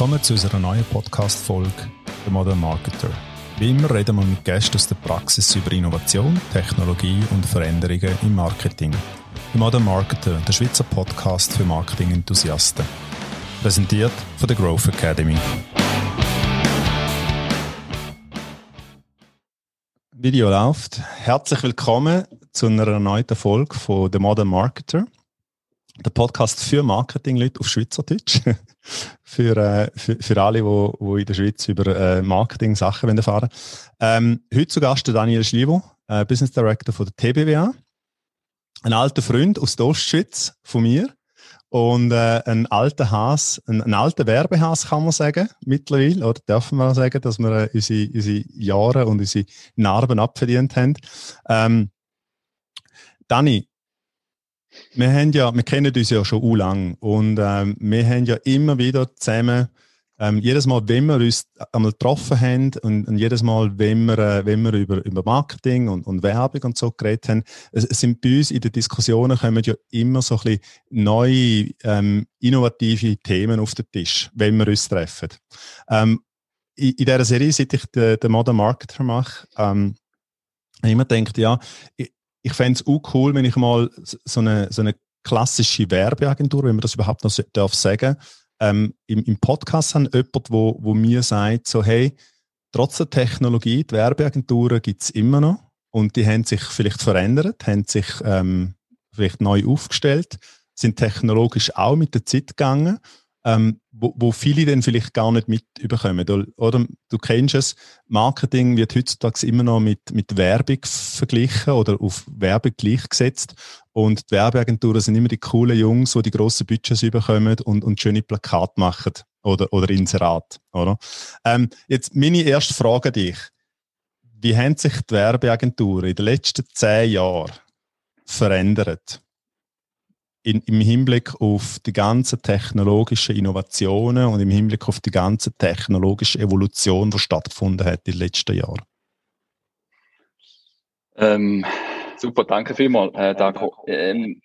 Willkommen zu unserer neuen Podcast-Folge «The Modern Marketer». Wie immer reden wir mit Gästen aus der Praxis über Innovation, Technologie und Veränderungen im Marketing. «The Modern Marketer», der Schweizer Podcast für Marketing-Enthusiasten. Präsentiert von der Growth Academy. Video läuft. Herzlich willkommen zu einer erneuten Folge von «The Modern Marketer» der Podcast für Marketingleute auf Schweizerdeutsch. für, äh, für, für alle, die, die in der Schweiz über äh, Marketing-Sachen erfahren ähm, Heute zu Gast der Daniel Schlivo, äh, Business Director von der TBWA. Ein alter Freund aus der Ostschweiz von mir. Und äh, ein alter Has, ein, ein alter Werbehas kann man sagen, mittlerweile, oder dürfen wir sagen, dass wir äh, unsere, unsere Jahre und unsere Narben abverdient haben. Ähm, Dani, wir, haben ja, wir kennen uns ja schon lang und ähm, wir haben ja immer wieder zusammen, ähm, jedes Mal, wenn wir uns einmal getroffen haben und, und jedes Mal, wenn wir, äh, wenn wir über, über Marketing und, und Werbung und so geredet haben, es, es, sind bei uns in den Diskussionen kommen ja immer so ein bisschen neue, ähm, innovative Themen auf den Tisch, wenn wir uns treffen. Ähm, in, in dieser Serie, seit ich den, den Modern Marketer mache, ähm, ich immer gedacht, ja, ich, ich fände es auch cool, wenn ich mal so eine, so eine klassische Werbeagentur, wenn man das überhaupt noch darf sagen, ähm, im, im Podcast haben jemand, wo, wo mir sagt, so hey, trotz der Technologie, die Werbeagenturen gibt es immer noch und die haben sich vielleicht verändert, haben sich ähm, vielleicht neu aufgestellt, sind technologisch auch mit der Zeit gegangen ähm, wo, wo viele dann vielleicht gar nicht mitbekommen. Oder du kennst es, Marketing wird heutzutage immer noch mit, mit Werbung verglichen oder auf Werbung gleichgesetzt. Und die Werbeagenturen sind immer die coolen Jungs, die die grossen Budgets bekommen und, und schöne Plakate machen oder, oder Inserat. Oder? Ähm, jetzt meine erste Frage an dich. Wie haben sich die Werbeagenturen in den letzten zehn Jahren verändert? In, im Hinblick auf die ganzen technologischen Innovationen und im Hinblick auf die ganze technologische Evolution, die stattgefunden hat in den letzten Jahren? Ähm, super, danke vielmals, äh, Dago. Ähm,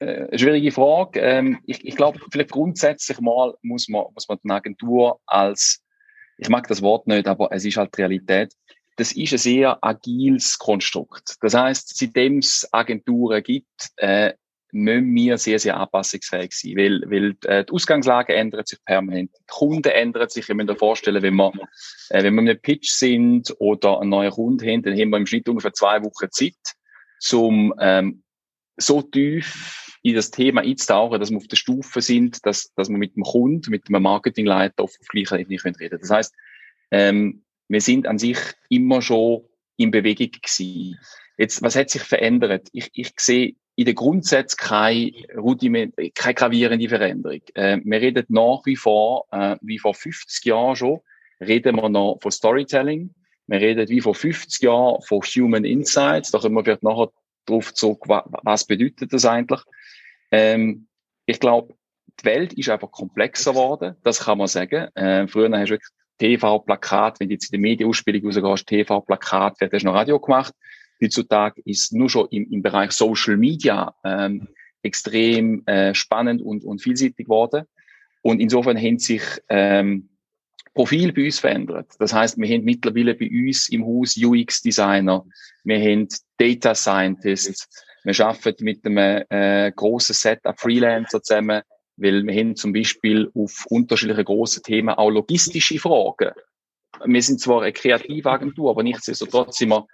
äh, schwierige Frage. Ähm, ich, ich glaube, vielleicht grundsätzlich mal muss man, muss man die Agentur als, ich mag das Wort nicht, aber es ist halt Realität. Das ist ein sehr agiles Konstrukt. Das heißt, seitdem es Agenturen gibt, äh, müssen wir sehr, sehr anpassungsfähig sein, weil, weil äh, die Ausgangslage ändert sich permanent. Die Kunden ändern sich. Ich muss mir vorstellen, wenn wir, äh, wenn wir in einem Pitch sind oder einen neuen Kunden haben, dann haben wir im Schnitt ungefähr zwei Wochen Zeit, um ähm, so tief in das Thema einzutauchen, dass wir auf der Stufe sind, dass, dass wir mit dem Kunden, mit dem Marketingleiter auf, gleicher Ebene können reden Das heißt, ähm, wir sind an sich immer schon in Bewegung gewesen. Jetzt, was hat sich verändert? Ich, ich sehe in den Grundsätzen keine, keine gravierende Veränderung. Äh, wir reden nach wie vor, äh, wie vor 50 Jahren schon, reden wir noch von Storytelling. Wir reden wie vor 50 Jahren von Human Insights. Da kommen wir vielleicht nachher drauf zurück, was bedeutet das eigentlich. Ähm, ich glaube, die Welt ist einfach komplexer geworden, das kann man sagen. Äh, früher hast du wirklich TV-Plakat, wenn du jetzt in der Medienausbildung rausgehst, TV-Plakat, wer hast noch Radio gemacht heutzutage ist nur schon im, im Bereich Social Media ähm, extrem äh, spannend und, und vielseitig geworden. Und insofern haben sich ähm, Profil bei uns verändert. Das heißt, wir haben mittlerweile bei uns im Haus UX-Designer, wir haben Data Scientists, wir arbeiten mit einem äh, grossen Set an Freelancer zusammen, weil wir haben zum Beispiel auf unterschiedliche große Themen auch logistische Fragen. Wir sind zwar eine Kreativagentur, aber nichtsdestotrotz sind wir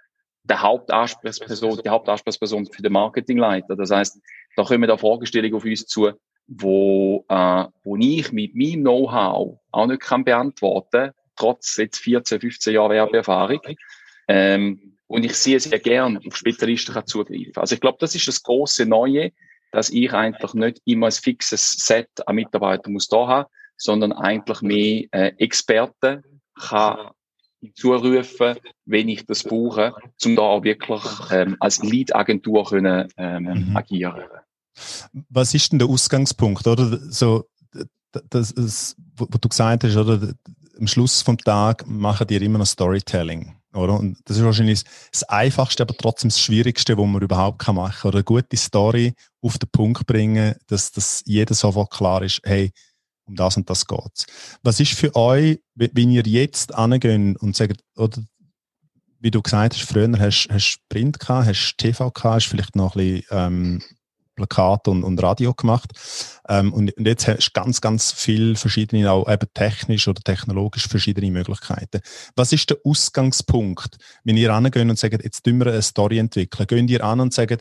der Hauptansprechperson, die Hauptansprechperson für den Marketingleiter. Das heißt, da kommen da Fragestellungen auf uns zu, wo, äh, wo ich mit meinem Know-how auch nicht kann beantworten, trotz jetzt 14, 15 Jahre Werbeerfahrung. Ähm, und ich sehe sehr gern auf Spezialisten kann zugreifen. Also ich glaube, das ist das große Neue, dass ich eigentlich nicht immer ein fixes Set an Mitarbeitern muss da haben, sondern eigentlich mehr äh, Experten kann zurufen, wenn ich das brauche, um da auch wirklich ähm, als Lead-Agentur können, ähm, mhm. agieren. Was ist denn der Ausgangspunkt, oder? So, das, das, was du gesagt hast, oder? Am Schluss vom Tag machen die immer noch Storytelling. Oder? Und das ist wahrscheinlich das Einfachste, aber trotzdem das Schwierigste, was man überhaupt machen kann. Oder eine gute Story auf den Punkt bringen, dass, dass jeder sofort klar ist, hey, um das und das geht Was ist für euch, wenn ihr jetzt angeht und sagt, oder wie du gesagt hast, früher hast du Print gehabt, hast TV gehabt, hast vielleicht noch ein bisschen ähm, Plakat und, und Radio gemacht. Ähm, und, und, jetzt hast du ganz, ganz viele verschiedene, auch eben technisch oder technologisch verschiedene Möglichkeiten. Was ist der Ausgangspunkt, wenn ihr angeht und sagt, jetzt tun wir eine Story entwickeln? Gehen ihr an und sagen,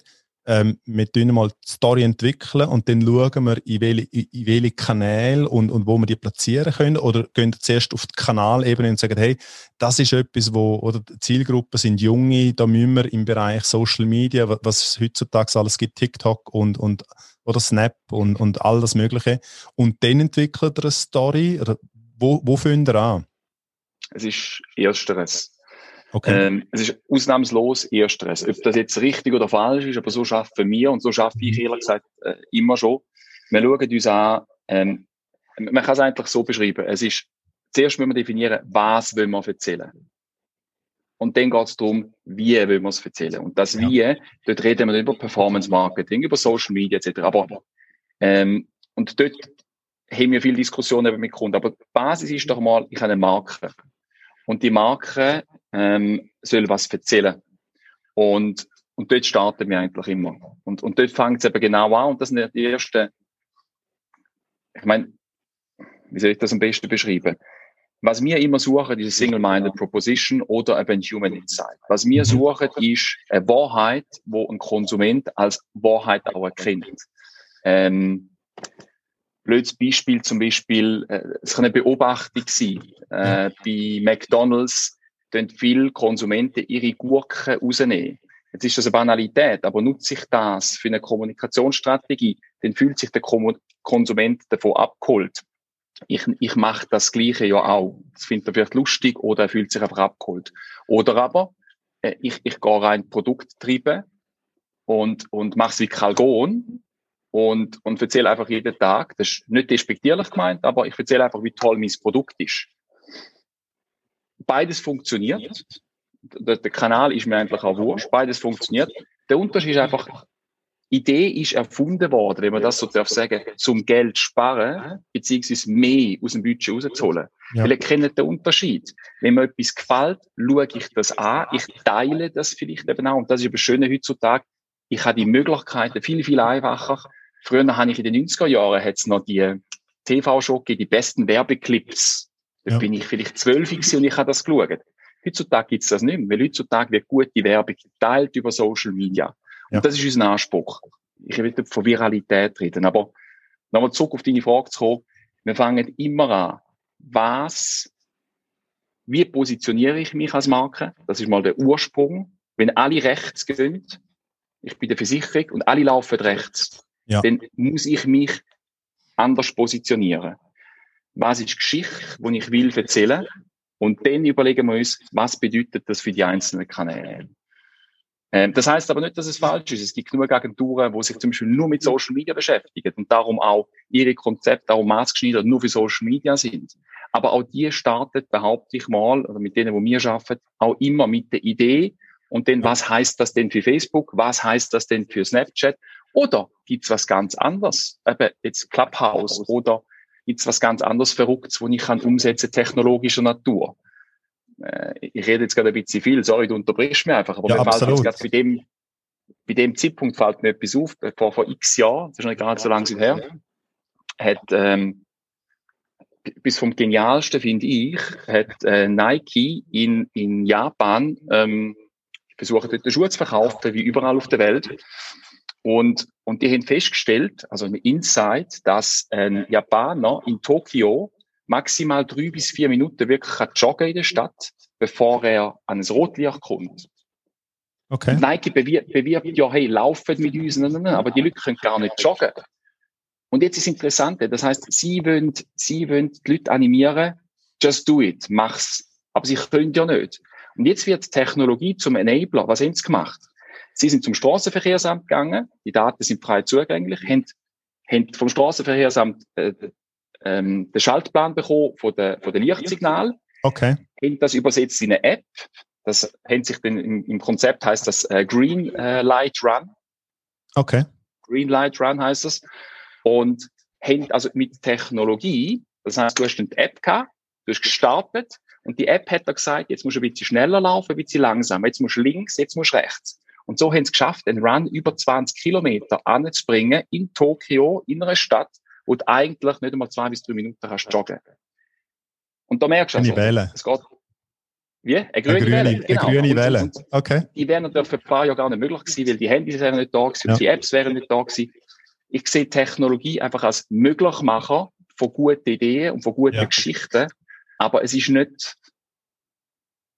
ähm, wir tun mal die Story entwickeln und dann schauen wir, in welche, in welche Kanäle und, und wo wir die platzieren können oder gehen zuerst auf die Kanalebene und sagen, hey, das ist etwas, wo, oder die Zielgruppen sind Junge, da müssen wir im Bereich Social Media, was es heutzutage alles gibt, TikTok und, und oder Snap und, und all das Mögliche. Und dann entwickelt er eine Story. Oder wo, wo fängt er an? Es ist ersteres. Okay. Ähm, es ist ausnahmslos Ersteres. Ob das jetzt richtig oder falsch ist, aber so schaffen wir und so schaffe ich ehrlich gesagt äh, immer schon. Wir schauen uns an, ähm, man kann es eigentlich so beschreiben. Es ist, zuerst müssen wir definieren, was wollen wir erzählen. Und dann geht es darum, wie wollen wir es erzählen. Und das ja. Wie, dort reden wir über Performance Marketing, über Social Media etc. Aber, ähm, und dort haben wir viele Diskussionen mit Kunden. Aber die Basis ist doch mal, ich habe eine Marke. Und die Marke ähm, soll was erzählen. Und, und dort starten wir eigentlich immer. Und, und dort fängt es eben genau an. Und das sind die ersten, ich meine, wie soll ich das am besten beschreiben? Was wir immer suchen, ist eine Single-Minded Proposition oder eben ein Human Insight. Was wir mhm. suchen, ist eine Wahrheit, wo ein Konsument als Wahrheit auch erkennt. Ähm, blödes Beispiel zum Beispiel, äh, es kann eine Beobachtung sein. Äh, bei McDonalds tun viele Konsumenten ihre Gurken rausnehmen. Jetzt ist das eine Banalität, aber nutze ich das für eine Kommunikationsstrategie, dann fühlt sich der Konsument davon abgeholt. Ich, ich mache das Gleiche ja auch. Das findet er vielleicht lustig oder er fühlt sich einfach abgeholt. Oder aber, äh, ich, ich gehe rein Produkt treiben und, und mache es wie Kalgon und, und erzähle einfach jeden Tag, das ist nicht despektierlich gemeint, aber ich erzähle einfach, wie toll mein Produkt ist. Beides funktioniert. Der, der Kanal ist mir eigentlich auch wurscht. Beides funktioniert. Der Unterschied ist einfach, Idee ist erfunden worden, wenn man das so darf sagen, zum Geld sparen, beziehungsweise mehr aus dem Budget rauszuholen. Ja. Weil ihr kennt den Unterschied. Wenn mir etwas gefällt, schaue ich das an, ich teile das vielleicht eben auch. Und das ist aber schön heutzutage. Ich habe die Möglichkeiten viel, viel einfacher, Früher habe ich in den 90er Jahren hat's noch die TV-Show die besten Werbeclips. Da ja. bin ich vielleicht zwölf und ich habe das geschaut. Heutzutage gibt's das nicht mehr, weil heutzutage wird gute Werbung geteilt über Social Media. Und ja. das ist unser Anspruch. Ich will nicht von Viralität reden, aber nochmal zurück auf deine Frage zu kommen. Wir fangen immer an. Was, wie positioniere ich mich als Marke? Das ist mal der Ursprung. Wenn alle rechts gehen, ich bin der Versicherung und alle laufen rechts, ja. dann muss ich mich anders positionieren. Was ist Geschichte, die ich will erzählen? Und dann überlegen wir uns, was bedeutet das für die einzelnen Kanäle? Ähm, das heißt aber nicht, dass es falsch ist. Es gibt genug Agenturen, die sich zum Beispiel nur mit Social Media beschäftigen und darum auch ihre Konzepte auch maßgeschneidert nur für Social Media sind. Aber auch die startet, behaupte ich mal, oder mit denen, wo wir arbeiten, auch immer mit der Idee, und dann, was heißt das denn für Facebook? Was heißt das denn für Snapchat? Oder gibt's was ganz anderes? Eben jetzt Clubhouse oder gibt's was ganz anderes Verrücktes, wo ich kann umsetzen technologischer Natur? Äh, ich rede jetzt gerade ein bisschen viel, sorry, du unterbrichst mir einfach, aber ja, mir fällt jetzt bei dem, bei dem Zeitpunkt fällt mir etwas auf, vor, vor x Jahren, das ist noch gar nicht so lange her, hat, ähm, bis vom genialsten finde ich, hat äh, Nike in, in Japan ähm, versucht, dort Schuhe zu verkaufen, wie überall auf der Welt. Und, und die haben festgestellt, also im Insight, dass ein Japaner in Tokio maximal drei bis vier Minuten wirklich kann joggen in der Stadt, bevor er an ein Rotlicht kommt. Okay. Nike bewirbt, bewirbt ja, hey, laufen mit uns, nein, nein, nein, aber die Leute können gar nicht joggen. Und jetzt ist interessant, das heißt, sie wollen, sie wollen die Leute animieren, just do it, mach's. Aber sie können ja nicht. Und jetzt wird Technologie zum Enabler. Was haben sie gemacht? Sie sind zum Straßenverkehrsamt gegangen, die Daten sind frei zugänglich, haben, haben vom Straßenverkehrsamt äh, ähm, den Schaltplan bekommen von der, von der Lichtsignal. Okay. Haben das übersetzt in eine App. Das haben sich dann im, im Konzept heißt das äh, Green äh, Light Run. Okay. Green Light Run heißt das. Und haben also mit Technologie, das heißt, du hast eine App gehabt, du hast gestartet und die App hat da gesagt, jetzt musst du ein bisschen schneller laufen, ein bisschen langsamer, jetzt musst du links, jetzt musst du rechts. Und so haben sie es geschafft, einen Run über 20 Kilometer anzubringen in Tokio, in einer Stadt, wo du eigentlich nicht einmal zwei bis drei Minuten kannst joggen. Und da merkst du also, Welle. es geht. Wie? Eine grüne, eine grüne Welle. Genau. Eine grüne Welle. Okay. Die wären natürlich für ein paar Jahre gar nicht möglich gewesen, weil die Handys wären nicht da gewesen, ja. die Apps wären nicht da gewesen. Ich sehe Technologie einfach als Möglichmacher von guten Ideen und von guten ja. Geschichten. Aber es ist nicht,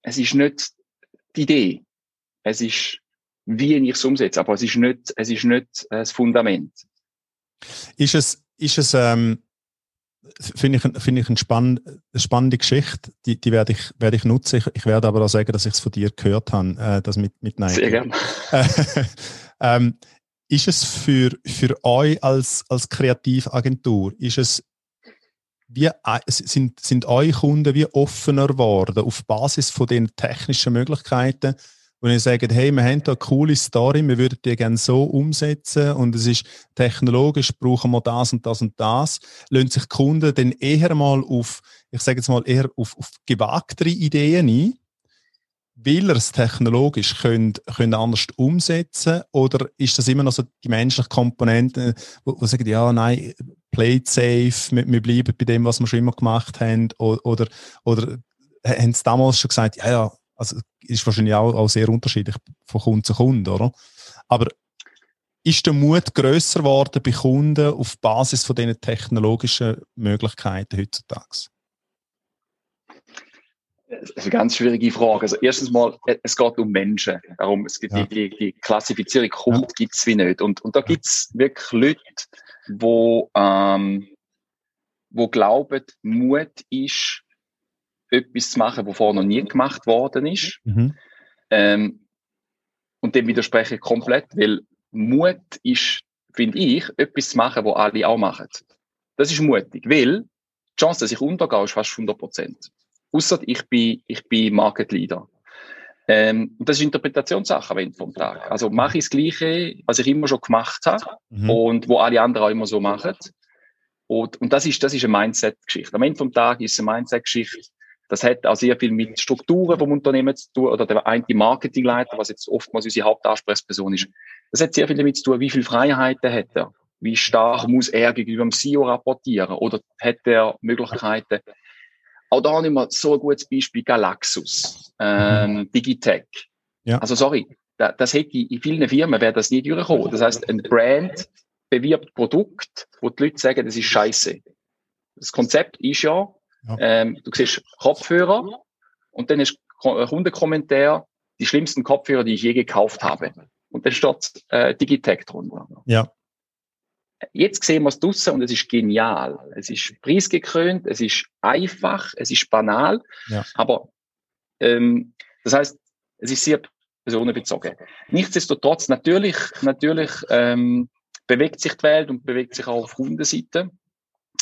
es ist nicht die Idee. Es ist, wie ich es umsetze. Aber es ist nicht, es ist nicht äh, das Fundament. Ist es, ist es, ähm, finde ich, finde ich eine, spann eine spannende Geschichte. Die, die werde ich, werde ich nutzen. Ich, ich werde aber auch sagen, dass ich es von dir gehört habe, äh, das mit, mit Nike. Sehr gerne. ähm, ist es für, für euch als, als Kreativagentur, ist es wie, äh, sind, sind eure Kunden wie offener geworden auf Basis von den technischen Möglichkeiten, wo ihr sagt, hey, wir haben da eine coole Story, wir würden die gerne so umsetzen. Und es ist technologisch, brauchen wir das und das und das, lassen sich Kunden dann eher mal auf, ich sage jetzt mal, eher auf, auf gewagtere Ideen ein, weil er es technologisch könnt, könnt anders umsetzen? Oder ist das immer noch so die menschliche Komponente, wo, wo sagen, ja, nein, play it safe, wir, wir bleiben bei dem, was wir schon immer gemacht haben? Oder, oder haben sie damals schon gesagt, ja, ja, also ist wahrscheinlich auch, auch sehr unterschiedlich von Kunde zu Kunde, oder? Aber ist der Mut grösser geworden bei Kunden auf Basis von diesen technologischen Möglichkeiten heutzutage? Das ist eine ganz schwierige Frage. Also erstens mal, es geht um Menschen. Darum, es gibt ja. die, die, Klassifizierung Hund ja. gibt es wie nicht. Und, und da gibt es wirklich Leute, wo, ähm, wo glauben, Mut ist, etwas zu machen, was vorher noch nie gemacht worden ist. Mhm. Ähm, und dem widerspreche ich komplett, weil Mut ist, finde ich, etwas zu machen, was alle auch machen. Das ist mutig, weil die Chance, dass ich untergehe, ist fast 100 Prozent. Ausser ich bin, ich bin Market Leader. Ähm, und das ist Interpretationssache am Ende vom Tag. Also mache ich das Gleiche, was ich immer schon gemacht habe mhm. und wo alle anderen auch immer so machen. Und, und das ist, das ist eine Mindset-Geschichte. Am Ende vom Tag ist es eine Mindset-Geschichte. Das hat auch sehr viel mit Strukturen vom Unternehmen zu tun, oder der eine Marketingleiter, was jetzt oftmals unsere Hauptansprechperson ist. Das hat sehr viel damit zu tun, wie viele Freiheiten hat er? Wie stark muss er gegenüber dem CEO rapportieren? Oder hat er Möglichkeiten? Auch da haben wir so ein gutes Beispiel Galaxus, ähm, Digitech. Ja. Also sorry, da, das hätte in vielen Firmen wäre das nie durchgekommen. Das heißt, ein Brand bewirbt Produkt, wo die Leute sagen, das ist scheiße. Das Konzept ist ja, ja. Ähm, du siehst Kopfhörer und dann ist Kundenkommentar, die schlimmsten Kopfhörer, die ich je gekauft habe. Und dann steht äh, Digitech drunter. Ja. Jetzt sehen wir es draussen und es ist genial. Es ist preisgekrönt, es ist einfach, es ist banal, ja. aber ähm, das heißt, es ist sehr personenbezogen. Nichtsdestotrotz, natürlich, natürlich ähm, bewegt sich die Welt und bewegt sich auch auf Kundenseite.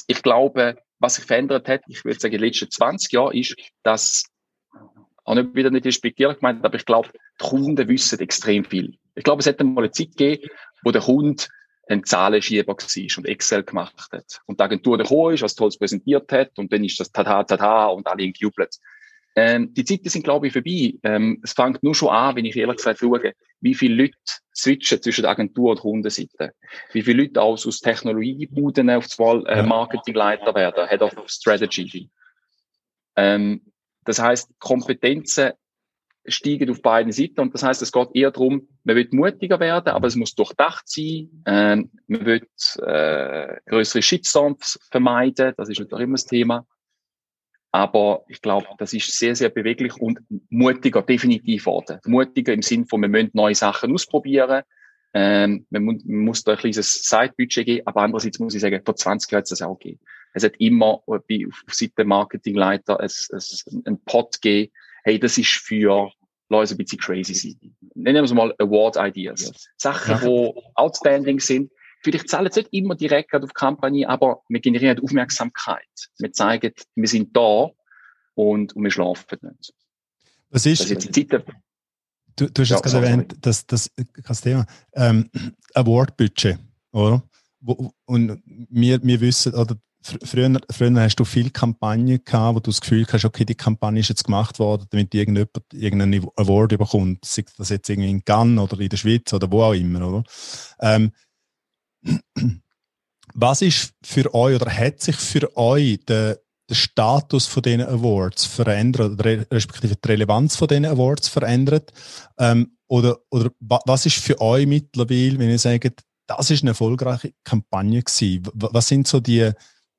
Ich glaube, was sich verändert hat, ich würde sagen, in den letzten 20 Jahren, ist, dass, auch nicht wieder nicht respektierlich gemeint, aber ich glaube, die Kunden wissen extrem viel. Ich glaube, es hätte mal eine Zeit gegeben, wo der Kunde ein Zahlenschieber war und Excel gemacht hat. Und die Agentur gekommen ist, was Tolles präsentiert hat, und dann ist das Tada, Tada, und alle jubelt. Ähm, die Zeiten sind, glaube ich, vorbei. Ähm, es fängt nur schon an, wenn ich ehrlich gesagt schaue, wie viele Leute switchen zwischen der Agentur und Kundenseite. Wie viele Leute aus, aus Technologiebuden auf zwar äh, Marketingleiter werden, Head of Strategy. Ähm, das heißt, Kompetenzen steigen auf beiden Seiten und das heißt, es geht eher darum, man will mutiger werden, aber es muss durchdacht sein. Ähm, man will äh, größere Shitstorms vermeiden, das ist natürlich immer das Thema. Aber ich glaube, das ist sehr, sehr beweglich und mutiger, definitiv worden. Mutiger im Sinn von, wir müssen neue Sachen ausprobieren. Ähm, man, muss, man muss da ein kleines Zeitbudget geben, aber andererseits muss ich sagen, vor 20 Jahren hat es das auch gegeben. Es hat immer bei, auf Seite Marketingleiter es, es, ein Pot gegeben, hey, das ist für Leute ein bisschen crazy sein. Nennen wir es mal Award Ideas. Sachen, die outstanding sind, Vielleicht zahlen sie nicht immer direkt auf die Kampagne, aber wir generieren Aufmerksamkeit. Wir zeigen, wir sind da und, und wir schlafen nicht. Was ist, das ist die Zeit, du, du hast ja, jetzt gerade erwähnt, dass das, das Thema, ähm, Award-Budget, oder? und wir, wir wissen, oder früher, früher hast du viele Kampagnen gehabt, wo du das Gefühl hast, okay, die Kampagne ist jetzt gemacht worden, damit irgendjemand irgendeinen Award bekommt, sei das jetzt irgendwie in Cannes oder in der Schweiz oder wo auch immer, oder? Ähm, was ist für euch oder hat sich für euch der, der Status von diesen Awards verändert, respektive die Relevanz von diesen Awards verändert? Ähm, oder, oder was ist für euch mittlerweile, wenn ihr sagt, das ist eine erfolgreiche Kampagne gewesen? Was sind so die,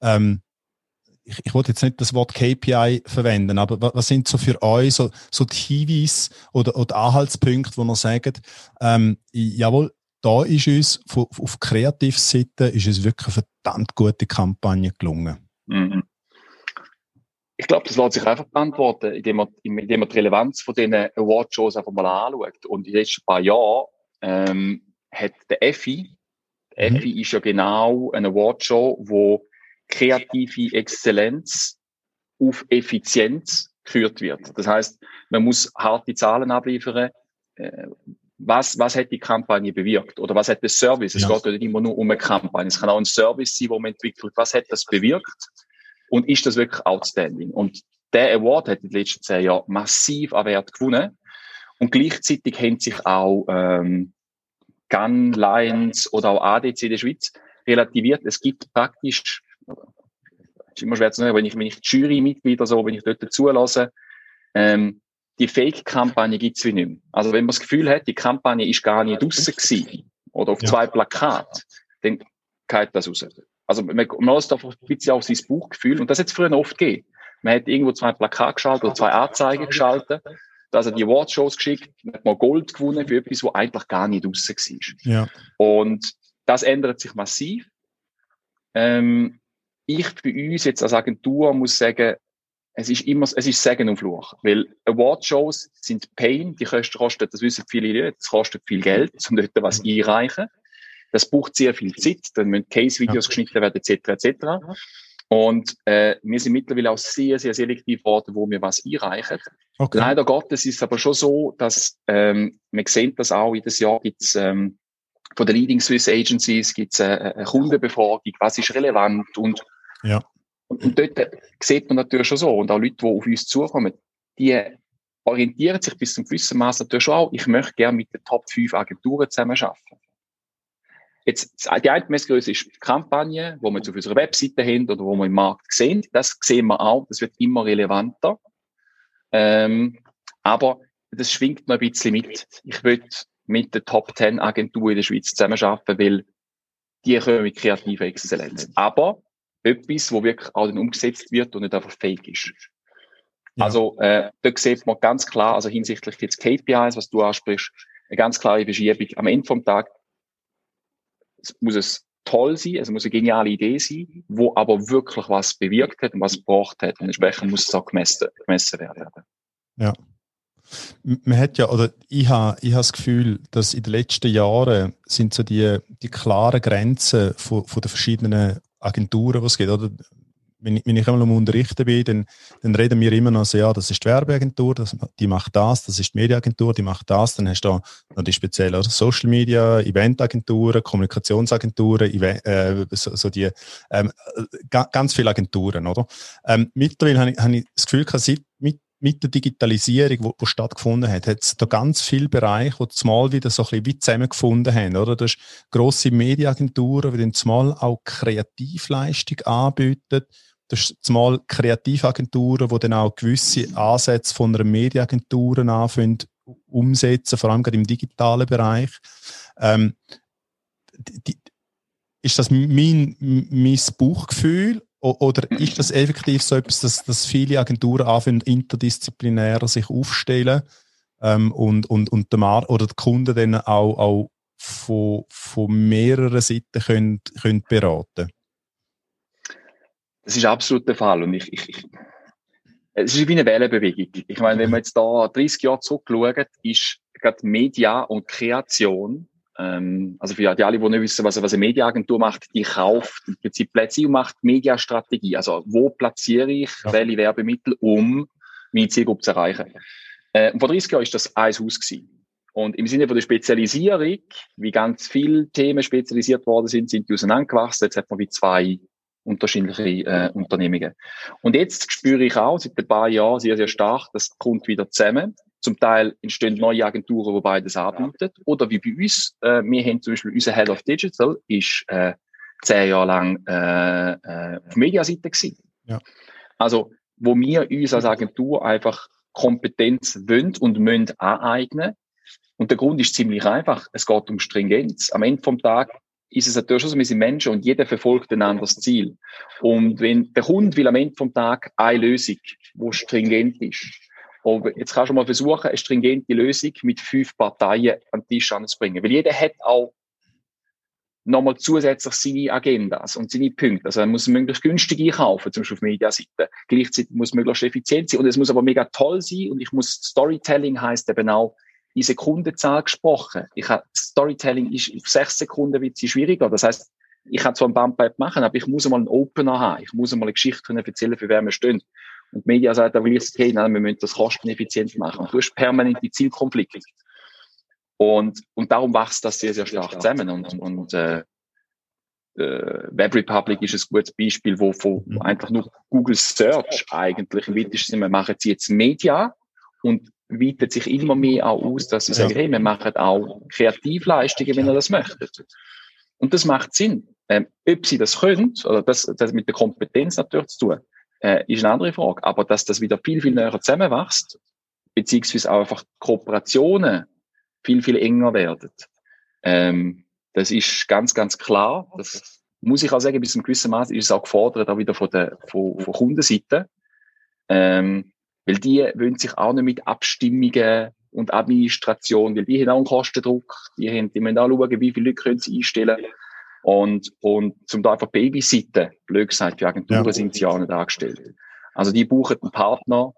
ähm, ich, ich wollte jetzt nicht das Wort KPI verwenden, aber was sind so für euch so, so die Hinweise oder, oder Anhaltspunkte, wo ihr sagt, ähm, jawohl, da ist uns von, auf Kreativseite ist es wirklich eine verdammt gute Kampagne gelungen? Mhm. Ich glaube, das lässt sich einfach beantworten, indem man, indem man die Relevanz von diesen Award-Shows einfach mal anschaut. Und in den letzten paar Jahren ähm, hat der EFI, der mhm. EFI ist ja genau eine Award-Show, wo kreative Exzellenz auf Effizienz geführt wird. Das heißt, man muss harte Zahlen abliefern, äh, was, was hat die Kampagne bewirkt oder was hat der Service? Es ja. geht nicht immer nur um eine Kampagne. Es kann auch ein Service sein, wo man entwickelt. Was hat das bewirkt? Und ist das wirklich outstanding? Und der Award hat in den letzten zehn Jahren massiv an Wert gewonnen. Und gleichzeitig haben sich auch ähm, Gun, Lions oder auch ADC in der Schweiz relativiert. Es gibt praktisch, ist immer schwer zu sagen, wenn ich, wenn ich die Jury-Mitglieder so, wenn ich dort zulasse, ähm, die Fake-Kampagne gibt's wie nicht mehr. Also wenn man das Gefühl hat, die Kampagne ist gar nicht draussen gewesen oder auf ja. zwei Plakaten, dann geht das raus. Also man, man lässt einfach ein bisschen auf sein Buchgefühl und das hat es früher oft gegeben. Man hat irgendwo zwei Plakate geschaltet oder zwei Anzeigen geschaltet, da hat die Awardshows geschickt, hat mal Gold gewonnen für etwas, wo eigentlich gar nicht draussen war. Ja. Und das ändert sich massiv. Ähm, ich bei uns jetzt als Agentur muss sagen, es ist immer, es ist Segen und Fluch. Weil Award-Shows sind Pain, die kosten, das wissen viele Leute, das kostet viel Geld, um dort was mhm. einreichen. Das braucht sehr viel Zeit, dann müssen Case-Videos ja. geschnitten werden, etc., etc. Und äh, wir sind mittlerweile auch sehr, sehr selektiv geworden, wo wir was einreichen. Okay. Leider Gottes ist es aber schon so, dass ähm, man sieht das auch, jedes Jahr gibt's ähm, von den Leading Swiss Agencies gibt's äh, eine Kundenbefragung, was ist relevant und ja. Und, dort sieht man natürlich schon so, und auch Leute, die auf uns zukommen, die orientieren sich bis zum gewissen Maß natürlich schon auch, ich möchte gerne mit den Top 5 Agenturen zusammenarbeiten. Jetzt, die eine Messgröße ist die Kampagne, wo wir auf unserer Webseite haben oder wo wir im Markt sehen. Das sehen wir auch. Das wird immer relevanter. Ähm, aber das schwingt noch ein bisschen mit. Ich will mit der Top 10 Agentur in der Schweiz zusammenarbeiten, weil die können mit kreativer Exzellenz. Aber etwas, wo wirklich auch dann umgesetzt wird und nicht einfach fake ist. Ja. Also äh, da sieht man ganz klar, also hinsichtlich jetzt KPIs, was du ansprichst, eine ganz klare Verschiebung. Am Ende vom Tag muss es toll sein, es muss eine geniale Idee sein, wo aber wirklich was bewirkt hat und was gebracht hat. Und entsprechend muss es auch gemessen, gemessen werden. Ja. Man hat ja, oder ich habe ich hab das Gefühl, dass in den letzten Jahren sind so die, die klaren Grenzen von, von den verschiedenen Agenturen, was gibt. Oder wenn ich, wenn ich einmal am Unterrichten bin, dann, dann reden wir immer noch so, ja, das ist die Werbeagentur, das, die macht das, das ist die Mediaagentur, die macht das, dann hast du noch die speziellen Social Media, Eventagenturen, Kommunikationsagenturen, Event, äh, so, so, die, ähm, ganz viele Agenturen, oder? Ähm, mittlerweile habe ich, habe ich das Gefühl, seit mit mit der Digitalisierung, die, stattgefunden hat, hat es da ganz viele Bereiche, die zumal wieder so ein bisschen wie zusammengefunden haben. Oder? Du hast grosse Mediaagenturen, die dann zumal auch Kreativleistung anbieten. Du hast zumal Kreativagenturen, die dann auch gewisse Ansätze von einer Mediaagentur anfangen umsetzen, vor allem gerade im digitalen Bereich. Ähm, die, ist das mein, mein Bauchgefühl oder ist das effektiv so etwas, dass, dass viele Agenturen anfangen, interdisziplinärer sich aufstellen ähm, und, und, und der Mar oder die Kunden dann auch, auch von, von mehreren Seiten können, können beraten Das ist absolut der Fall. Und ich, ich, ich, es ist wie eine Wellenbewegung. Ich meine, wenn man jetzt da 30 Jahre zurückschaut, ist gerade Media und Kreation also für die alle, die nicht wissen, was, was eine Mediaagentur macht, die kauft im Prinzip Plätze und macht Mediastrategie. Also wo platziere ich ja. welche Werbemittel, um meine Zielgruppe zu erreichen. Äh, und vor 30 Jahren ist das ein Haus gewesen. Und im Sinne von der Spezialisierung, wie ganz viele Themen spezialisiert worden sind, sind die auseinandergewachsen. Jetzt hat man wie zwei unterschiedliche äh, Unternehmungen. Und jetzt spüre ich auch seit ein paar Jahren sehr, sehr stark, das kommt wieder zusammen. Zum Teil entstehen neue Agenturen, die beides anbieten. Oder wie bei uns, äh, wir haben zum Beispiel unser Head of Digital ist äh, zehn Jahre lang äh, äh, auf Mediaseite gewesen. Ja. Also, wo wir uns als Agentur einfach Kompetenz wollen und müssen aneignen. Und der Grund ist ziemlich einfach. Es geht um Stringenz. Am Ende vom Tag ist es natürlich schon so, wir sind Menschen und jeder verfolgt ein anderes Ziel. Und wenn der Kunde will am Ende vom Tag eine Lösung, wo stringent ist, aber jetzt kannst du mal versuchen, eine stringente Lösung mit fünf Parteien an den Tisch anzubringen. Weil jeder hat auch nochmal zusätzlich seine Agendas und seine Punkte. Also er muss möglichst günstig einkaufen, zum Beispiel auf Mediaseite. Gleichzeitig muss möglichst effizient sein und es muss aber mega toll sein und ich muss, Storytelling heißt eben auch, in Sekundenzahl gesprochen. Ich habe, Storytelling ist auf sechs Sekunden wird schwieriger. Das heißt, ich kann zwar ein Bumppipe machen, aber ich muss einmal einen Opener haben. Ich muss einmal eine Geschichte erzählen, für wer wir stehen. Und die Media sagt, da will ich hey, nein, wir müssen das kosteneffizient machen. Du hast permanente Zielkonflikte. Und, und darum wächst das sehr, sehr stark zusammen. Und, und äh, äh, Web Republic ist ein gutes Beispiel, wo, wo mhm. einfach nur Google Search eigentlich im weitesten Sinne, wir machen jetzt Media und weitet sich immer mehr auch aus, dass sie sagen, hey, wir machen auch Kreativleistungen, wenn ihr das möchtet. Und das macht Sinn. Ähm, ob sie das können, oder das, das mit der Kompetenz natürlich zu tun, äh, ist eine andere Frage. Aber dass das wieder viel, viel näher zusammenwächst, beziehungsweise auch einfach Kooperationen viel, viel enger werden, ähm, das ist ganz, ganz klar. Das muss ich auch sagen, bis zu einem gewissen Maß ist es auch gefordert, auch wieder von der, von, von Kundenseite. Ähm, weil die wollen sich auch nicht mit Abstimmungen und Administration, weil die haben auch einen Kostendruck, die, haben, die müssen auch schauen, wie viele Leute können sie einstellen und, und zum da einfach Babysitten, blöd gesagt, für Agenturen ja. sind sie auch nicht angestellt. Also die buchen einen Partner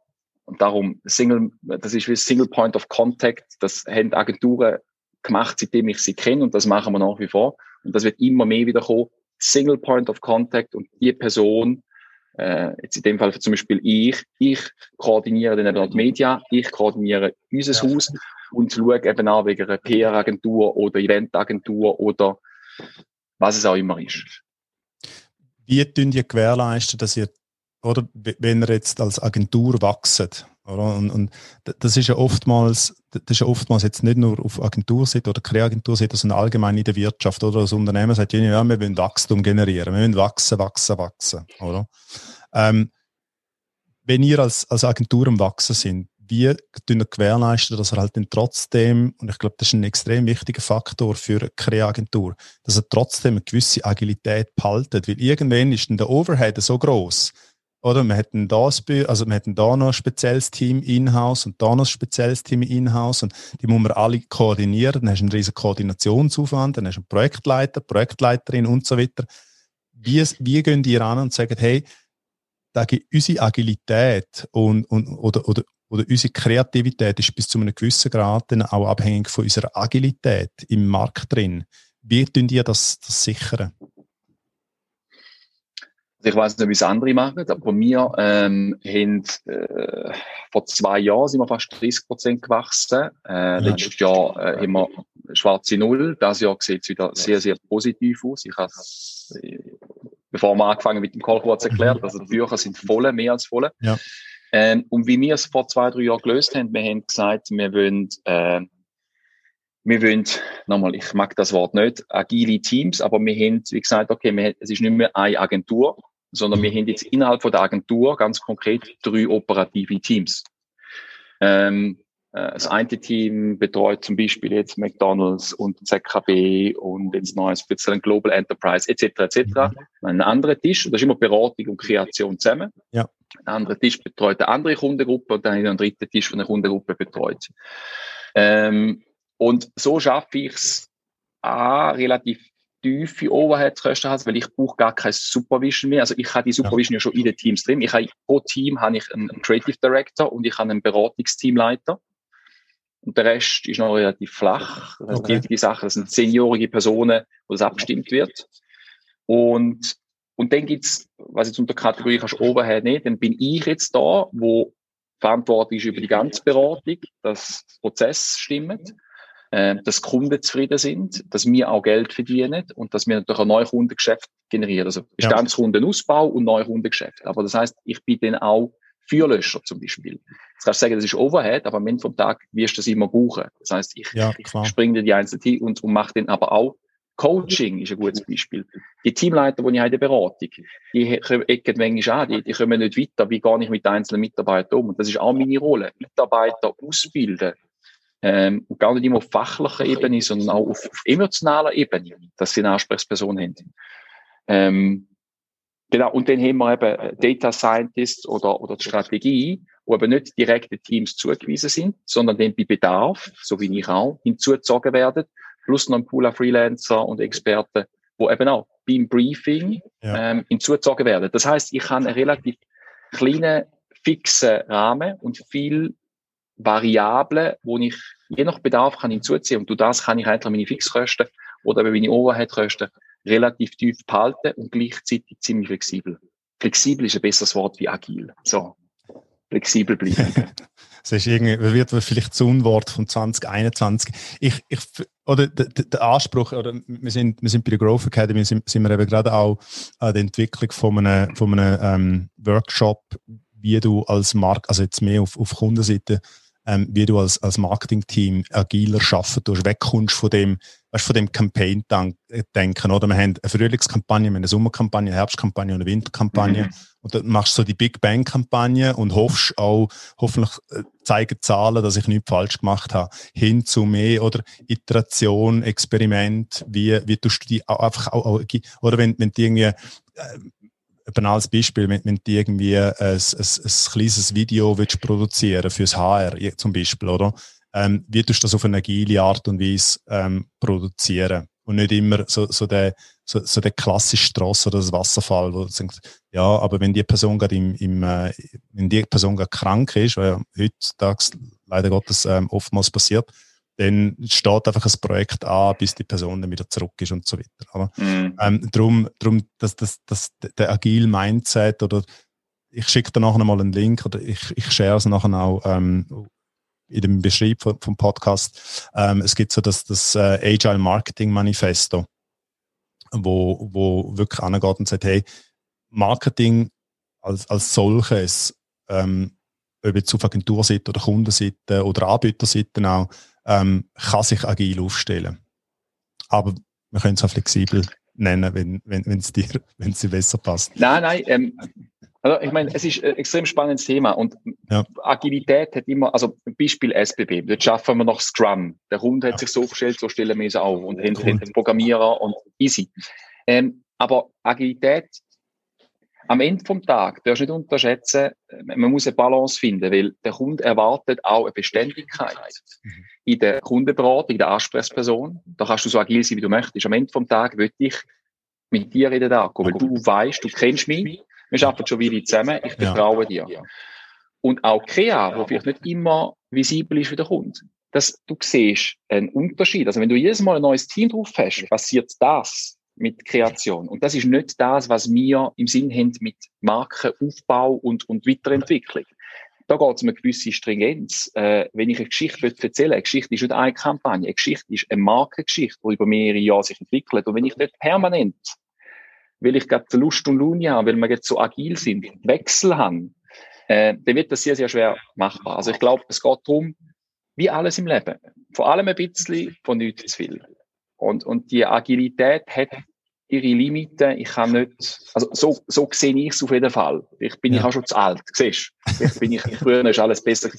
und darum Single, das ist wie Single Point of Contact, das haben Agenturen gemacht, seitdem ich sie kenne und das machen wir nach wie vor und das wird immer mehr wieder kommen. Single Point of Contact und die Person, äh, jetzt in dem Fall zum Beispiel ich, ich koordiniere dann eben die Media, ich koordiniere unser ja. Haus und schaue eben auch wegen einer PR-Agentur oder Eventagentur oder was es auch immer ist. Wie tun ihr gewährleisten, dass ihr, oder wenn ihr jetzt als Agentur wachset? Und, und das ist ja oftmals, das ist ja oftmals jetzt nicht nur auf Agenturseite oder Kreagenturseite, sondern allgemein in der Wirtschaft oder das Unternehmen sagt, ja, wir wollen Wachstum generieren, wir wollen wachsen, wachsen, wachsen, oder? Ähm, wenn ihr als, als Agentur am Wachsen sind, wie gewährleisten, dass er halt dann trotzdem, und ich glaube, das ist ein extrem wichtiger Faktor für eine Kreagentur, dass er trotzdem eine gewisse Agilität behaltet, weil irgendwann ist dann der Overhead so groß, oder wir hätten das, also wir hätten da noch ein spezielles Team in-house und da noch ein spezielles Team in-house und die muss man alle koordinieren. Dann hast du einen riesen Koordinationsaufwand, dann hast du einen Projektleiter, Projektleiterin und so weiter. Wie, wie gehen die ran und sagen, hey, da unsere Agilität und, und, oder, oder, oder unsere Kreativität ist bis zu einem gewissen Grad dann auch abhängig von unserer Agilität im Markt drin. Wie tun die das, das sichern? Also ich weiß nicht, wie es andere machen, aber wir ähm, haben äh, vor zwei Jahren sind wir fast 30 Prozent gewachsen. Äh. Letztes Jahr äh, haben wir schwarze Null. Das Jahr sieht es wieder sehr, sehr positiv aus. Ich habe äh, bevor wir angefangen mit dem Call kurz erklärt, mhm. also die Bücher sind voll, mehr als voll. Ja. Ähm, und wie wir es vor zwei, drei Jahren gelöst haben, wir haben gesagt, wir wollen äh, wir wollen, nochmal, ich mag das Wort nicht, agile Teams, aber wir haben, wie gesagt, okay, wir, es ist nicht mehr eine Agentur, sondern wir haben jetzt innerhalb von der Agentur ganz konkret drei operative Teams. Ähm, äh, das eine Team betreut zum Beispiel jetzt McDonalds und ZKB und jetzt neues speziell Global Enterprise etc. etc. Mhm. Ein anderer Tisch, das ist immer Beratung und Kreation zusammen. Ja. Ein anderer Tisch betreut eine andere Kundengruppe und dann ein dritter Tisch von der Kundengruppe betreut. Ähm, und so schaffe ich es relativ tiefe Overhead-Kosten hast, weil ich brauche gar kein Supervision mehr. Also ich habe die Supervision ja. ja schon in den Teams drin. Ich habe, pro Team habe ich einen, Creative Director und ich habe einen Beratungsteamleiter. Und der Rest ist noch relativ flach. Das okay. wichtige Sache, das sind zehnjährige Personen, wo das abgestimmt wird. Und, und dann gibt's, was jetzt unter Kategorie kannst Overhead nicht, dann bin ich jetzt da, wo verantwortlich ist über die ganze Beratung, dass Prozess stimmt. äh, dass Kunden zufrieden sind, dass wir auch Geld verdienen und dass wir natürlich ein neues Kundengeschäft generieren. Also Bestandskundenausbau und neue Kundengeschäft. Aber das heißt, ich bin dann auch Feuerlöscher zum Beispiel. Jetzt kannst du sagen, das ist Overhead, aber am Ende vom Tag wirst du das immer brauchen. Das heißt, ich, ja, ich springe dir die einzelne und, und mache dann aber auch Coaching ist ein gutes Beispiel. Die Teamleiter, die ich in der Beratung, die ecken manchmal an, die, die kommen nicht weiter, wie gar nicht mit einzelnen Mitarbeitern um. Und das ist auch meine Rolle. Mitarbeiter ausbilden. Ähm, und gar nicht immer auf fachlicher Ebene, sondern auch auf, auf emotionaler Ebene, dass sie eine Ansprechperson haben. Ähm, genau. Und dann haben wir eben Data Scientists oder, oder die Strategie, die eben nicht direkt den Teams zugewiesen sind, sondern dann bei Bedarf, so wie ich auch, hinzugezogen werden plus noch ein Pool an Freelancer und Experten, wo eben auch beim Briefing ja. ähm, hinzugezogen werden. Das heißt, ich habe einen relativ kleinen, fixen Rahmen und viel Variablen, wo ich je nach Bedarf kann hinzuziehen. Und durch das kann ich eigentlich meine Fixkosten oder meine Overheadkosten relativ tief behalten und gleichzeitig ziemlich flexibel. Flexibel ist ein besseres Wort wie agil. So. Flexibel bleiben. Es ist irgendwie, wird vielleicht das Unwort von 2021. Ich, ich, oder der, der Anspruch, oder wir sind, wir sind bei der Growth Academy, sind, sind wir eben gerade auch an der Entwicklung von einem, von einem ähm, Workshop, wie du als Markt, also jetzt mehr auf, auf Kundenseite, ähm, wie du als, als Marketing-Team agiler schaffen tust, wegkommst von dem, weißt, von dem Campaign-Denken, oder? Wir haben eine Frühlingskampagne, wir haben eine Sommerkampagne, eine Herbstkampagne und eine Winterkampagne. Mhm. Und dann machst du so die Big Bang-Kampagne und hoffst auch, hoffentlich äh, zeigen Zahlen, dass ich nichts falsch gemacht habe, hin zu mehr oder Iteration, Experiment, wie, wie tust du die auch einfach auch, auch oder wenn, wenn die irgendwie, äh, ein banales Beispiel, wenn, wenn du irgendwie ein, ein, ein kleines Video willst produzieren fürs HR zum Beispiel, oder? Ähm, wie tust du das auf eine agile Art und Weise ähm, produzieren? Und nicht immer so, so der, so, so der klassische Strasse oder das Wasserfall, wo du denkst, ja, aber wenn die Person gerade im, im äh, wenn die Person gerade krank ist, was ja heutzutage leider Gottes ähm, oftmals passiert, dann steht einfach ein Projekt an, bis die Person dann wieder zurück ist und so weiter. Aber, mhm. ähm, darum, darum dass, dass, dass der agile Mindset oder ich schicke da nachher mal einen Link oder ich, ich share es nachher auch ähm, in dem Beschrieb vom, vom Podcast. Ähm, es gibt so das, das äh, Agile Marketing Manifesto, wo, wo wirklich angeht und sagt, hey, Marketing als, als solches, ähm, ob jetzt auf Agenturseite oder Kundenseite oder Anbieterseite auch, ähm, kann sich agil aufstellen. Aber wir können es auch flexibel nennen, wenn wenn wenn, es dir, wenn es dir besser passt. Nein, nein. Ähm, also ich meine, es ist ein extrem spannendes Thema und ja. Agilität hat immer, also Beispiel SBB, dort schaffen wir noch Scrum. Der Hund hat ja. sich so aufgestellt, so stellen wir es auf und cool. haben Programmierer und easy. Ähm, aber Agilität am Ende vom Tag darfst du nicht unterschätzen, man muss eine Balance finden, weil der Kunde erwartet auch eine Beständigkeit mhm. in der Kundenberatung, in der Ansprechperson. Da kannst du so agil sein, wie du möchtest. Am Ende vom Tag will ich mit dir in den Tag weil du weißt, du kennst mich, wir arbeiten schon wieder zusammen, ich vertraue ja. dir. Und auch Krea, wo vielleicht nicht immer visibel ist für den Kunden. Dass du siehst einen Unterschied. Also wenn du jedes Mal ein neues Team drauf hast, passiert das mit Kreation. Und das ist nicht das, was wir im Sinn haben mit Markenaufbau und, und Weiterentwicklung. Da geht es um eine gewisse Stringenz. Äh, wenn ich eine Geschichte erzählen eine Geschichte ist nicht eine Kampagne, eine Geschichte ist eine Markengeschichte, die über mehrere Jahre sich entwickelt. Und wenn ich dort permanent, weil ich gerade Lust und Laune habe, weil wir jetzt so agil sind, Wechsel haben, äh, dann wird das sehr, sehr schwer machbar. Also ich glaube, es geht darum, wie alles im Leben. Vor allem ein bisschen, von nichts zu viel. Und, und die Agilität hat ihre Limiten. Ich kann nicht, also so, so sehe ich es auf jeden Fall. Ich bin ja. ich auch schon zu alt, siehst Vielleicht bin ich, früher ist alles besser.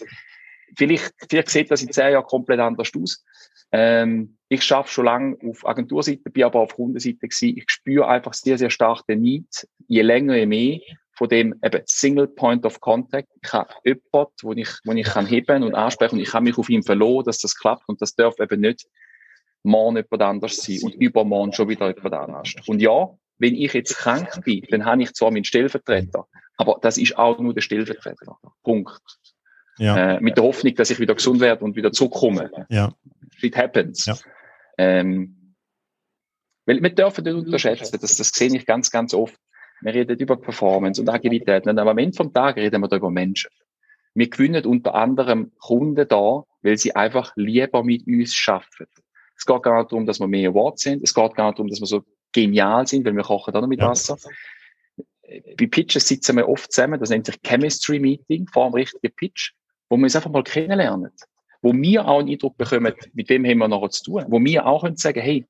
Vielleicht, vielleicht sieht das in zehn Jahren komplett anders aus. Ähm, ich schaffe schon lange auf Agenturseite, bin aber auf Kundenseite gewesen. Ich spüre einfach sehr, sehr stark den Need, je länger, je mehr, von dem eben Single Point of Contact. Ich habe jemanden, wo ich, wo ich kann heben und ansprechen und ich kann mich auf ihn verloren, dass das klappt und das darf eben nicht morgen jemand anders sein und übermorgen schon wieder jemand anders. Und ja, wenn ich jetzt krank bin, dann habe ich zwar meinen Stellvertreter, aber das ist auch nur der Stellvertreter. Punkt. Ja. Äh, mit der Hoffnung, dass ich wieder gesund werde und wieder zurückkomme. Ja. It happens. Ja. Ähm, weil wir dürfen nicht unterschätzen, das, das sehe ich ganz, ganz oft. Wir reden über Performance und Agilität, aber am Ende vom Tag reden wir da über Menschen. wir gewinnen unter anderem Kunden da, weil sie einfach lieber mit uns arbeiten. Es geht gar nicht darum, dass wir mehr Awards sind. Es geht gar nicht darum, dass wir so genial sind, weil wir kochen auch noch mit Wasser. Ja. Bei Pitches sitzen wir oft zusammen, das nennt sich Chemistry Meeting, vor dem richtigen Pitch, wo wir uns einfach mal kennenlernen. Wo wir auch einen Eindruck bekommen, mit wem haben wir noch zu tun. Wo wir auch können sagen, hey,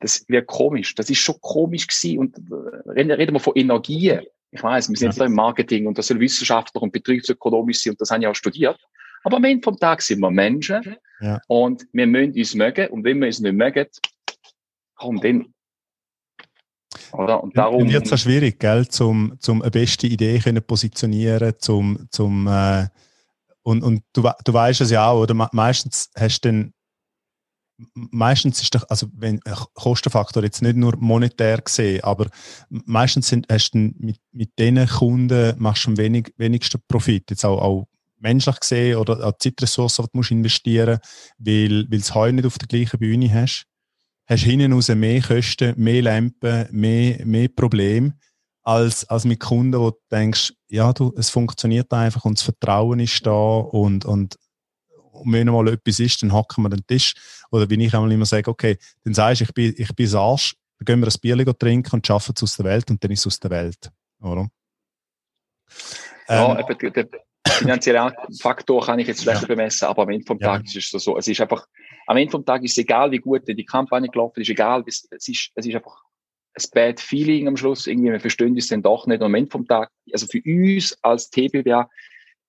das wäre komisch. Das ist schon komisch gewesen. Und äh, reden, reden wir von Energien. Ich weiß, wir sind ja. da im Marketing und das soll Wissenschaftler und betriebsökonomisch sein und das haben ja auch studiert. Aber am Ende vom Tag sind wir Menschen ja. und wir müssen uns mögen und wenn wir uns nicht mögen, komm, dann oder? Und darum wird es schwierig, gell, zum, zum eine beste Idee können positionieren, zum, zum äh, und, und du, du weißt es ja auch, oder meistens hast du dann meistens ist doch, also wenn äh, Kostenfaktor jetzt nicht nur monetär gesehen, aber meistens sind, hast du mit, mit diesen Kunden machst du am wenig, wenigsten Profit. Jetzt auch, auch menschlich gesehen oder an Zeitressourcen, die du investieren musst, weil, weil du es heute nicht auf der gleichen Bühne hast. Hast hinten raus mehr Kosten, mehr Lampen, mehr, mehr Probleme, als, als mit Kunden, wo du denkst, ja, du, es funktioniert einfach und das Vertrauen ist da und, und und wenn mal etwas ist, dann hacken wir den Tisch. Oder wie ich einmal immer sage, okay, dann sagst du, ich bin, ich bin Arsch, dann gehen wir ein Bier trinken und schaffen es aus der Welt und dann ist es aus der Welt. Oder? Ja, ähm, der finanzielle Faktor kann ich jetzt schlechter ja. bemessen, aber am Ende vom Tag ja. ist es so. Es ist einfach, am Ende vom Tag ist es egal, wie gut die Kampagne gelaufen ist, egal, es ist, es ist einfach ein bad feeling am Schluss, irgendwie, wir verstehen uns dann doch nicht. Am Ende vom Tag, also für uns als TBWA,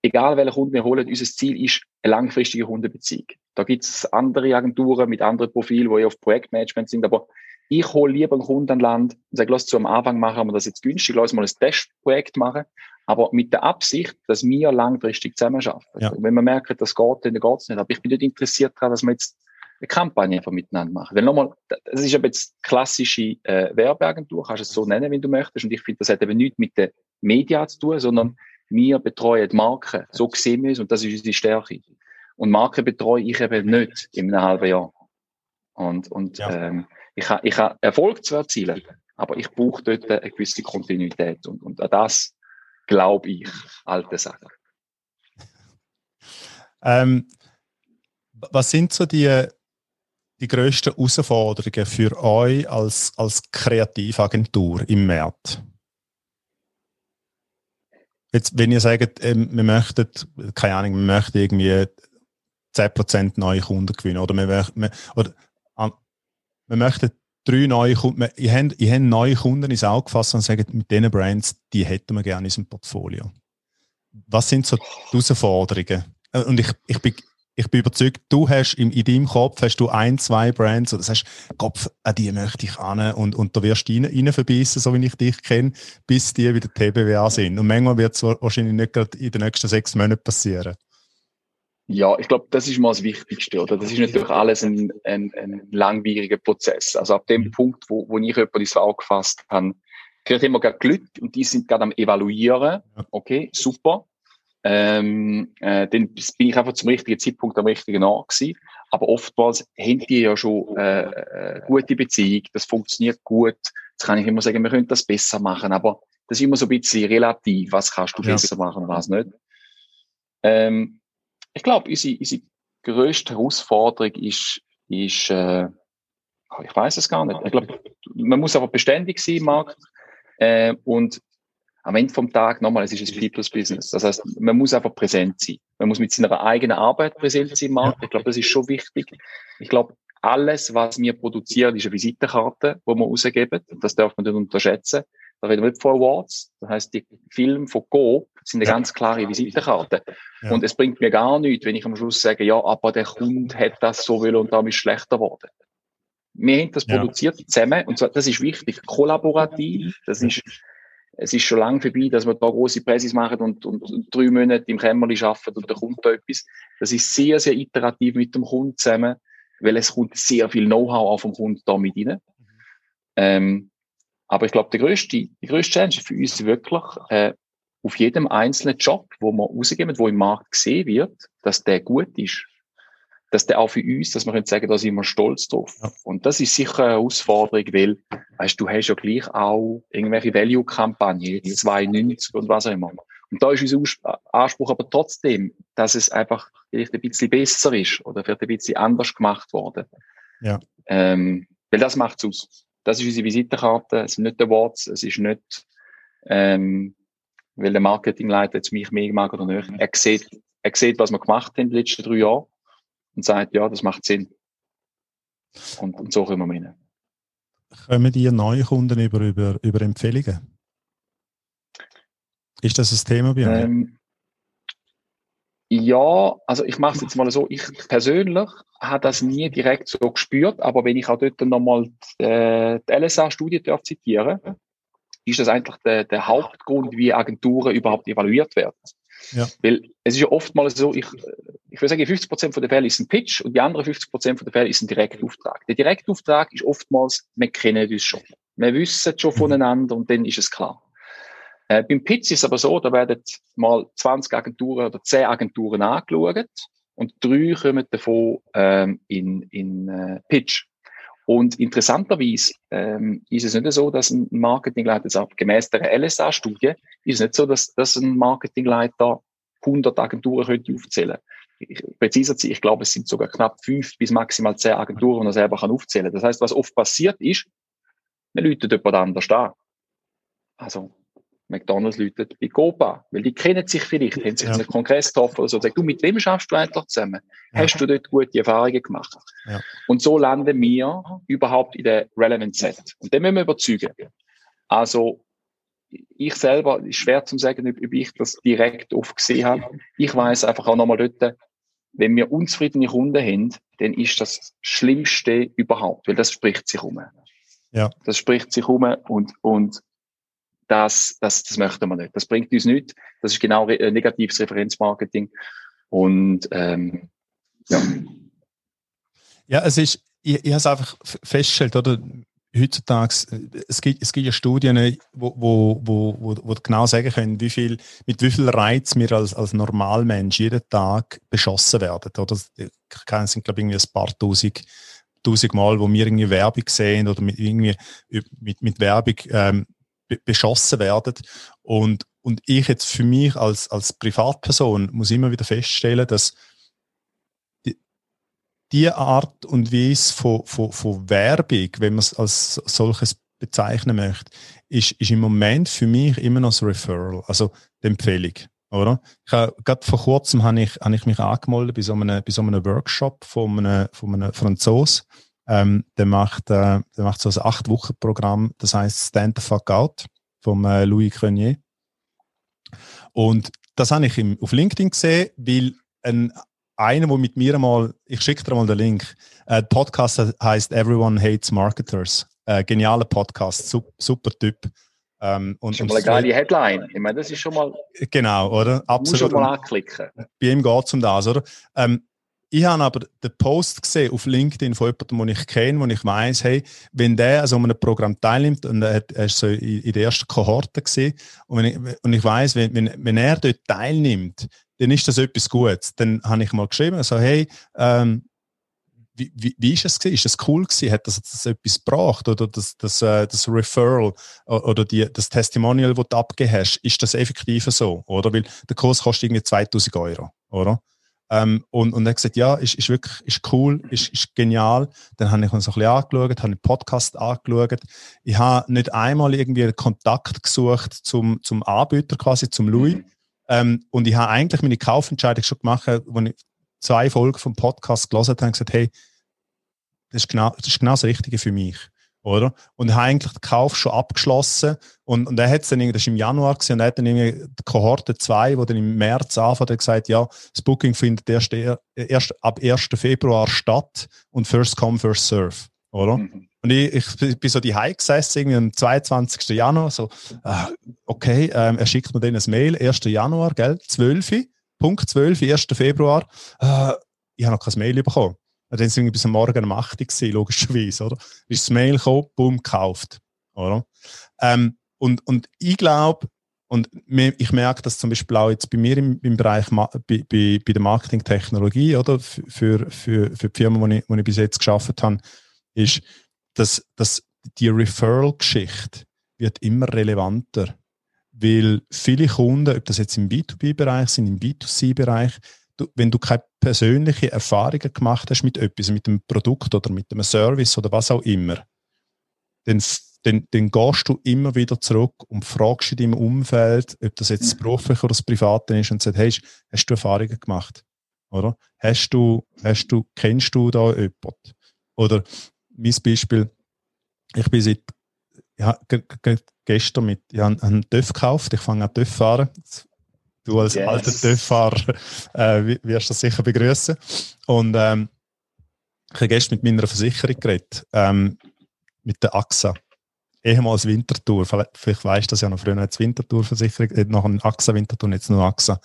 egal welcher Kunde wir holen, unser Ziel ist eine langfristige Kundenbeziehung. Da gibt es andere Agenturen mit anderen Profilen, die auf Projektmanagement sind, aber ich hole lieber einen Kunden an Land und sage, lass zu am Anfang machen wir das jetzt günstig, lass mal ein Testprojekt machen, aber mit der Absicht, dass wir langfristig zusammenarbeiten. Ja. Und wenn wir merken, das geht, dann geht es nicht. Aber ich bin nicht interessiert daran, dass wir jetzt eine Kampagne einfach miteinander machen. Weil nochmal, das ist aber jetzt klassische äh, Werbeagentur, kannst du es so nennen, wenn du möchtest. Und ich finde, das hat eben nichts mit den Medien zu tun, sondern wir betreuen die Marken. So sehen wir es und das ist unsere Stärke. Und Marken betreue ich eben nicht in einem halben Jahr. Und, und ja. ähm, ich habe ich ha Erfolg zu erzielen, aber ich brauche dort eine gewisse Kontinuität. Und, und an das glaube ich, alte Sachen. Ähm, was sind so die, die grössten Herausforderungen für euch als, als Kreativagentur im März? Jetzt, wenn ihr sagt, ähm, wir möchten, keine Ahnung, wir möchten irgendwie 10% neue Kunden gewinnen oder wir, wir, oder, an, wir möchten drei neue Kunden, habe, ich habe neue Kunden ins Auge gefasst und sagen, mit diesen Brands, die hätten wir gerne in unserem Portfolio. Was sind so die Herausforderungen? Äh, und ich, ich bin ich bin überzeugt, du hast in, in deinem Kopf hast du ein, zwei Brands oder sagst, Kopf, an die möchte ich an und, und da wirst du rein, rein verbissen, so wie ich dich kenne, bis die wieder TBWA sind. Und manchmal wird es wahrscheinlich nicht gerade in den nächsten sechs Monaten passieren. Ja, ich glaube, das ist mal das Wichtigste, oder? Das ist natürlich alles ein, ein, ein langwieriger Prozess. Also ab dem mhm. Punkt, wo, wo ich jemanden ins Auge gefasst habe, kriegt immer gerade Glück und die sind gerade am Evaluieren. Okay, super. Ähm, äh, dann bin ich einfach zum richtigen Zeitpunkt am richtigen Ort gewesen. Aber oftmals haben die ja schon äh, äh, gute Beziehung, das funktioniert gut. Jetzt kann ich immer sagen, wir können das besser machen, aber das ist immer so ein bisschen relativ. Was kannst du ja. besser machen, was nicht? Ähm, ich glaube, unsere, unsere grösste Herausforderung ist, ist äh, ich weiß es gar nicht. Ich glaube, man muss aber beständig sein im Markt äh, und am Ende vom Tag, nochmal, es ist ein People's Business. Das heißt, man muss einfach präsent sein. Man muss mit seiner eigenen Arbeit präsent sein im Markt. Ich glaube, das ist schon wichtig. Ich glaube, alles, was wir produzieren, ist eine Visitenkarte, die wir rausgeben. Das darf man nicht unterschätzen. Da reden wir nicht von Awards. Das heißt, die Filme von Go sind eine ganz klare Visitenkarte. Ja. Und es bringt mir gar nichts, wenn ich am Schluss sage, ja, aber der Kunde hat das so will und damit ist schlechter geworden. Wir haben das ja. produziert zusammen und zwar, das ist wichtig, kollaborativ. Das ist es ist schon lange vorbei, dass wir da große Präsis machen und, und, und drei Monate im Kämmerli arbeiten und da kommt da etwas. Das ist sehr, sehr iterativ mit dem Kunden zusammen, weil es kommt sehr viel Know-how auf vom Kunden da mit rein. Mhm. Ähm, aber ich glaube, der größte, die größte Challenge für uns wirklich, äh, auf jedem einzelnen Job, wo wir rausgeben, wo im Markt gesehen wird, dass der gut ist dass der auch für uns, dass wir können sagen, da sind wir stolz drauf. Ja. Und das ist sicher eine Herausforderung, weil, weißt du, hast ja gleich auch irgendwelche Value-Kampagnen, 92 und was auch immer. Und da ist unser Anspruch aber trotzdem, dass es einfach vielleicht ein bisschen besser ist oder vielleicht ein bisschen anders gemacht worden. Ja. Ähm, weil das macht es aus. Das ist unsere Visitenkarte. Es sind nicht Awards, es ist nicht, ähm, weil der Marketingleiter jetzt mich mehr mag oder nicht. Er sieht, er sieht, was wir gemacht haben in den letzten drei Jahren und sagt, ja, das macht Sinn. Und, und so kommen wir rein. Kommen die neue Kunden über, über, über Empfehlungen? Ist das ein Thema bei euch? Ähm, ja, also ich mache es jetzt mal so. Ich persönlich habe das nie direkt so gespürt, aber wenn ich auch dort nochmal die, äh, die LSA-Studie zitieren ist das eigentlich der, der Hauptgrund, wie Agenturen überhaupt evaluiert werden. Ja. Weil es ist ja oftmals so, ich, ich würde sagen, 50 Prozent der Fälle ist ein Pitch und die anderen 50 Prozent der Fälle ist ein Direktauftrag. Der Direktauftrag ist oftmals, wir kennen uns schon. Wir wissen schon mhm. voneinander und dann ist es klar. Äh, beim Pitch ist es aber so, da werden mal 20 Agenturen oder 10 Agenturen angeschaut und drei kommen davon ähm, in, in äh, Pitch. Und interessanterweise ähm, ist es nicht so, dass ein Marketingleiter, also gemäß der LSA-Studie, ist es nicht so, dass, dass ein Marketingleiter 100 Agenturen könnte aufzählen ich, Präziser zu ich glaube, es sind sogar knapp fünf bis maximal zehn Agenturen, die er selber kann aufzählen Das heißt, was oft passiert ist, man läutet jemand anders an. Also, McDonalds läutet bei Copa, weil die kennen sich vielleicht, haben sich ja. einen Kongress getroffen oder so. Sag du, mit wem schaffst du eigentlich zusammen? Ja. Hast du dort gute Erfahrungen gemacht? Ja. Und so landen wir überhaupt in der Relevant Set. Und dann müssen wir überzeugen. Also, ich selber, ist schwer zu sagen, ob ich das direkt oft gesehen habe. Ich weiß einfach auch nochmal dort, wenn wir unzufriedene Kunden haben, dann ist das Schlimmste überhaupt, weil das spricht sich um. Ja. Das spricht sich um und, und das, das, das möchten wir nicht. Das bringt uns nichts. Das ist genau re negatives Referenzmarketing. Und ähm, ja. Ja, es ist, ich, ich habe es einfach festgestellt, oder? Heutzutage, es gibt, es gibt ja Studien, wo, wo, wo, wo, wo genau sagen können, wie viel, mit wie viel Reiz wir als, als Normalmensch jeden Tag beschossen werden. Oder? Es sind, glaube ich, ein paar tausend, tausend Mal, wo wir irgendwie Werbung sehen oder mit, irgendwie, mit, mit Werbung ähm, beschossen werden. Und, und ich jetzt für mich als, als Privatperson muss immer wieder feststellen, dass die, Art und Weise von, von, von Werbung, wenn man es als solches bezeichnen möchte, ist, ist im Moment für mich immer noch das Referral, also die Empfehlung. Oder? Ich habe, gerade vor kurzem habe ich, habe ich mich angemeldet bei so einem, bei so einem Workshop von einem, von einem Franzosen, ähm, der, macht, äh, der macht so ein Acht-Wochen-Programm, das heißt Stand the Fuck Out vom äh, Louis Crenier. Und das habe ich im, auf LinkedIn gesehen, weil ein, einer, der mit mir mal, ich schicke dir mal den Link, äh, der Podcast heißt Everyone Hates Marketers. Äh, genialer Podcast, super, super Typ. Ähm, und, schon mal eine geile Headline. Ich meine, das ist schon mal. Genau, oder? Absolut. Muss schon mal anklicken. Bei ihm geht es um das, oder? Ähm, ich habe aber den Post gesehen auf LinkedIn von jemandem, den ich kenne, wo ich weiß, hey, wenn der an so einem Programm teilnimmt und er, er ist so in, der ersten Kohorte gesehen und, ich, und ich weiß, wenn, wenn, wenn er dort teilnimmt, dann ist das etwas Gutes. Dann habe ich mal geschrieben, also hey, ähm, wie, wie, wie ist es gewesen? Ist das cool gewesen? Hat das, das etwas gebracht? Oder das, das, äh, das Referral oder die, das Testimonial, das du abgegeben hast, ist das effektiv so? Oder? Weil der Kurs kostet irgendwie 2000 Euro, oder? Ähm, und, und er hat gesagt, ja, ist, ist wirklich ist cool, ist, ist genial. Dann habe ich uns ein bisschen angeschaut, habe einen Podcast angeschaut. Ich habe nicht einmal irgendwie Kontakt gesucht zum, zum Anbieter quasi, zum Louis. Mhm. Ähm, und ich habe eigentlich meine Kaufentscheidung schon gemacht, als ich zwei Folgen vom Podcast gelesen habe und gesagt, hey, das ist genau das, ist genau das Richtige für mich oder? Und habe eigentlich den Kauf schon abgeschlossen und, und er hat es dann, das war im Januar gewesen, und er hat dann irgendwie die Kohorte 2, wo dann im März anfängt, gesagt, ja, das Booking findet erst, erst ab 1. Februar statt und first come, first serve, oder? Mhm. Und ich, ich bin so die gesessen, irgendwie am 22. Januar, so, äh, okay, ähm, er schickt mir dann ein Mail, 1. Januar, gell, 12, Punkt 12, 1. Februar, äh, ich habe noch kein Mail bekommen. Dann sind wir bis am Morgen um 8 Uhr logischerweise, oder? Ist das Mail gekommen, boom, gekauft, oder? Ähm, und, und ich glaube, und ich merke das zum Beispiel auch jetzt bei mir im, im Bereich bei, bei, bei der Marketingtechnologie, oder? Für, für, für die Firma, die ich, die ich bis jetzt geschafft habe, ist, dass, dass die Referral-Geschichte wird immer relevanter weil viele Kunden, ob das jetzt im B2B-Bereich sind, im B2C-Bereich, wenn du keine persönliche Erfahrungen gemacht hast mit etwas, mit einem Produkt oder mit einem Service oder was auch immer, dann, dann, dann gehst du immer wieder zurück und fragst in deinem Umfeld, ob das jetzt das mhm. berufliche oder das private ist und sagst, hey, hast du Erfahrungen gemacht? Oder? Hast du, hast du, kennst du da jemanden? Oder mein Beispiel, ich bin seit ja, gestern mit, ich habe einen TÜV gekauft, ich fange an TÜV fahren. Du als yes. alter TÜV-Fahrer äh, wirst das sicher begrüßen. Und ähm, ich habe gestern mit meiner Versicherung geredet, ähm, mit der AXA. Ehemals Wintertour, vielleicht, vielleicht weißt du das ja noch früher als Wintertour-Versicherung, äh, noch ein AXA-Wintertour, jetzt nur AXA.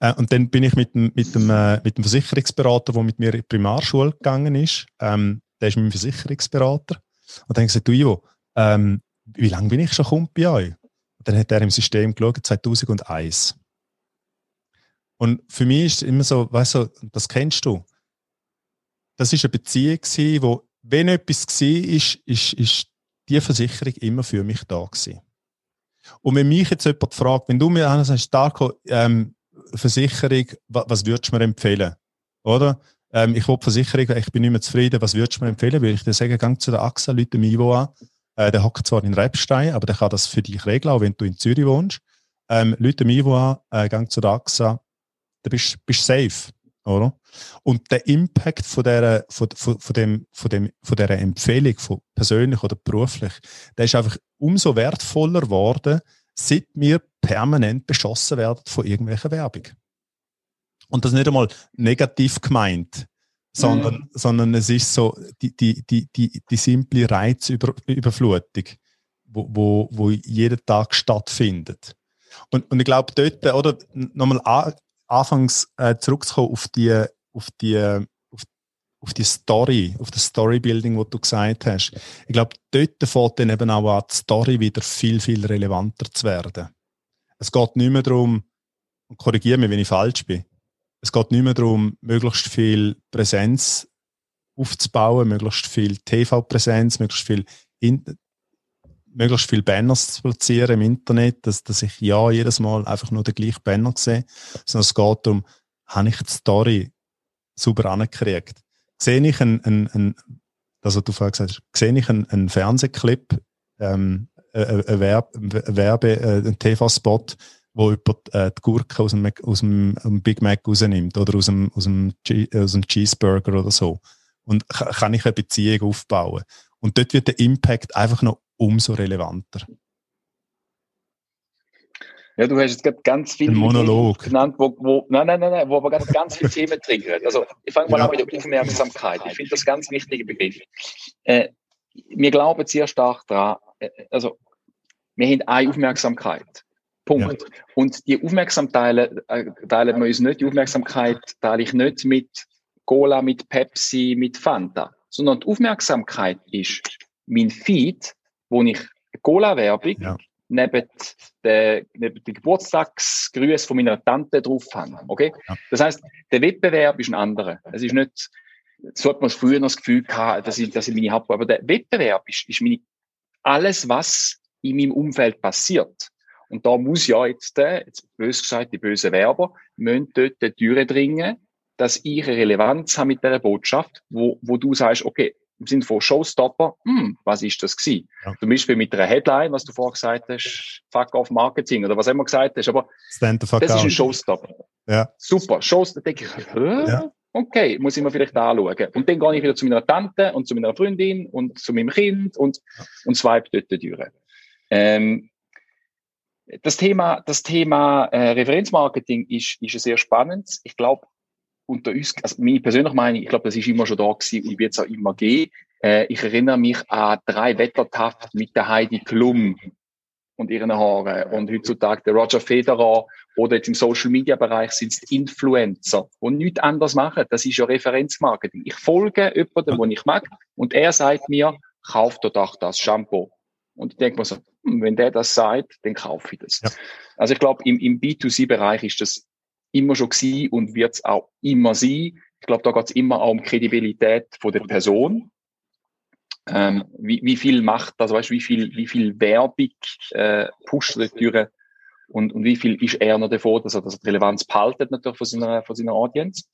Äh, und dann bin ich mit dem, mit dem, äh, mit dem Versicherungsberater, der mit mir in die Primarschule gegangen ist, ähm, der ist mein Versicherungsberater. Und dann habe ich gesagt, du Ivo, ähm, wie lange bin ich schon Kunde bei euch? Und dann hat er im System geschaut, 2001. Und für mich ist es immer so, weißt du, das kennst du. Das ist eine Beziehung gewesen, wo, wenn etwas war, ist, ist, ist die Versicherung immer für mich da gewesen. Und wenn mich jetzt jemand fragt, wenn du mir einer sagst, Darko, ähm, Versicherung, was, was würdest du mir empfehlen? Oder? Ähm, ich will Versicherung, ich bin nicht mehr zufrieden, was würdest du mir empfehlen? Würde ich dir sagen, gang zu der AXA, Leute im Ivo an. Äh, der hockt zwar in Rebstein, aber der kann das für dich regeln, auch wenn du in Zürich wohnst. Ähm, Leute im Ivo an, äh, gang zu der AXA, dann bist du safe. Oder? Und der Impact von der, von, von, von, dem, von, dem, von dieser Empfehlung, von persönlich oder beruflich, der ist einfach umso wertvoller geworden, seit wir permanent beschossen werden von irgendwelcher Werbung. Und das nicht einmal negativ gemeint, sondern, mhm. sondern es ist so die, die, die, die, die simple Reizüberflutung, wo, wo, wo jeden Tag stattfindet. Und, und ich glaube, dort, oder nochmal anfangs äh, zurückzukommen auf die, auf die, auf, auf die Story, auf das Storybuilding, was du gesagt hast. Ich glaube, dort fängt dann eben auch an, die Story wieder viel, viel relevanter zu werden. Es geht nicht mehr darum, korrigiere mich, wenn ich falsch bin, es geht nicht mehr darum, möglichst viel Präsenz aufzubauen, möglichst viel TV-Präsenz, möglichst viel in, möglichst viel Banners zu platzieren im Internet, dass, dass ich ja jedes Mal einfach nur den gleichen Banner sehe, sondern es geht darum, habe ich die Story super angekriegt? Sehe ich einen, einen, einen also du vorhin gesagt hast, sehe ich einen, einen Fernsehclip, ähm, ein Werbe, Werbe äh, ein TV-Spot, wo jemand äh, die Gurke aus dem, aus dem Big Mac rausnimmt oder aus dem, aus dem, aus dem Cheeseburger oder so. Und kann ich eine Beziehung aufbauen. Und dort wird der Impact einfach noch umso relevanter. Ja, du hast jetzt ganz viele Monolog genannt, wo, wo, nein, nein, nein, nein, wo aber ganz, ganz viele Themen triggern. Also, ich fange mal ja. an mit der Aufmerksamkeit. Ich finde das ganz wichtige Begriff. Äh, wir glauben sehr stark daran, äh, also, wir haben eine Aufmerksamkeit. Punkt. Ja. Und die Aufmerksamkeit äh, teilen wir uns nicht, die Aufmerksamkeit teile ich nicht mit Cola, mit Pepsi, mit Fanta, sondern die Aufmerksamkeit ist mein Feed, wo ich Cola-Werbung ja. neben der, neben Geburtstagsgrüße von meiner Tante draufhänge. Okay? Ja. Das heißt, der Wettbewerb ist ein anderer. Es ist nicht, so hat man früher noch das Gefühl gehabt, dass ich, dass ich meine Hauptprobe, aber der Wettbewerb ist, ist meine, alles, was in meinem Umfeld passiert. Und da muss ja jetzt, jetzt bös gesagt, die bösen Werber, müssen dort die Türe dringen, dass ich eine Relevanz habe mit dieser Botschaft, wo, wo du sagst, okay, im Sinne von Showstopper, hm, was ist das gewesen? Ja. Zum Beispiel mit einer Headline, was du vorher gesagt hast, Fuck off Marketing oder was immer gesagt hast, aber das ist ein Showstopper. Ja. Super, Showstopper, denke ich? Ja. okay, muss ich mir vielleicht anschauen. Und dann gehe ich wieder zu meiner Tante und zu meiner Freundin und zu meinem Kind und, und swipe dort durch. Ähm, das Thema, das Thema äh, Referenzmarketing ist, ist sehr spannend. Ich glaube, unter uns, also meine persönliche Meinung, ich glaube, das ist immer schon da gewesen und wird es auch immer gehen. Äh, ich erinnere mich an drei Wettertaft mit der Heidi Klum und ihren Haaren und heutzutage der Roger Federer oder jetzt im Social Media Bereich sind es Influencer, die nichts anderes machen. Das ist ja Referenzmarketing. Ich folge jemandem, den ich mag und er sagt mir, kauf doch das Shampoo. Und ich denke mir so, hm, wenn der das sagt, dann kaufe ich das. Ja. Also ich glaube, im, im B2C-Bereich ist das immer schon gewesen und wird es auch immer sein. Ich glaube, da geht es immer auch um Kredibilität von der Person. Ähm, wie, wie viel macht das, weißt, wie viel, wie viel Werbung äh, pusht die Türe und, und wie viel ist er noch davon, dass er das Relevanz behaltet natürlich von seiner, von seiner Audience.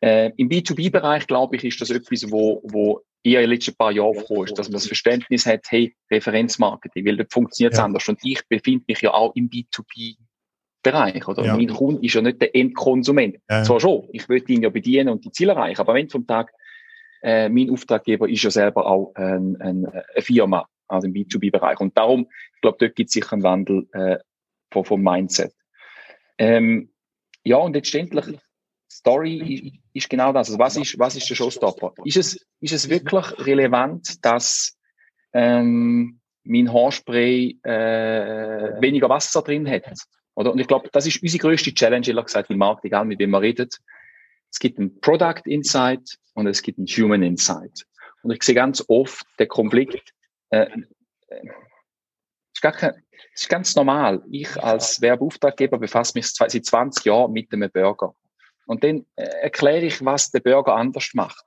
Äh, Im B2B-Bereich, glaube ich, ist das etwas, wo, wo eher in den letzten paar Jahren aufgekommen ist, dass man das Verständnis hat, hey, Referenzmarketing, weil dort funktioniert es ja. anders. Und ich befinde mich ja auch im B2B-Bereich, oder? Ja. Mein Kunde ist ja nicht der Endkonsument. Ja. Zwar schon, ich will ihn ja bedienen und die Ziele erreichen, aber wenn vom Tag, äh, mein Auftraggeber ist ja selber auch ein, ein, eine Firma, also im B2B-Bereich. Und darum, ich glaube, dort gibt es sicher einen Wandel äh, vom, vom Mindset. Ähm, ja, und letztendlich, Story ist genau das. Also was ist, was ist der Showstopper? Ist es, ist es wirklich relevant, dass ähm, mein Haarspray äh, weniger Wasser drin hat? Oder? Und ich glaube, das ist unsere größte Challenge, ehrlich gesagt, im Markt, egal mit wem man redet. Es gibt einen Product Insight und es gibt einen Human Insight. Und ich sehe ganz oft den Konflikt, äh, äh, ist gar kein, ist ganz normal. Ich als Werbeauftraggeber befasse mich seit 20 Jahren mit einem Burger. Und dann äh, erkläre ich, was der Burger anders macht.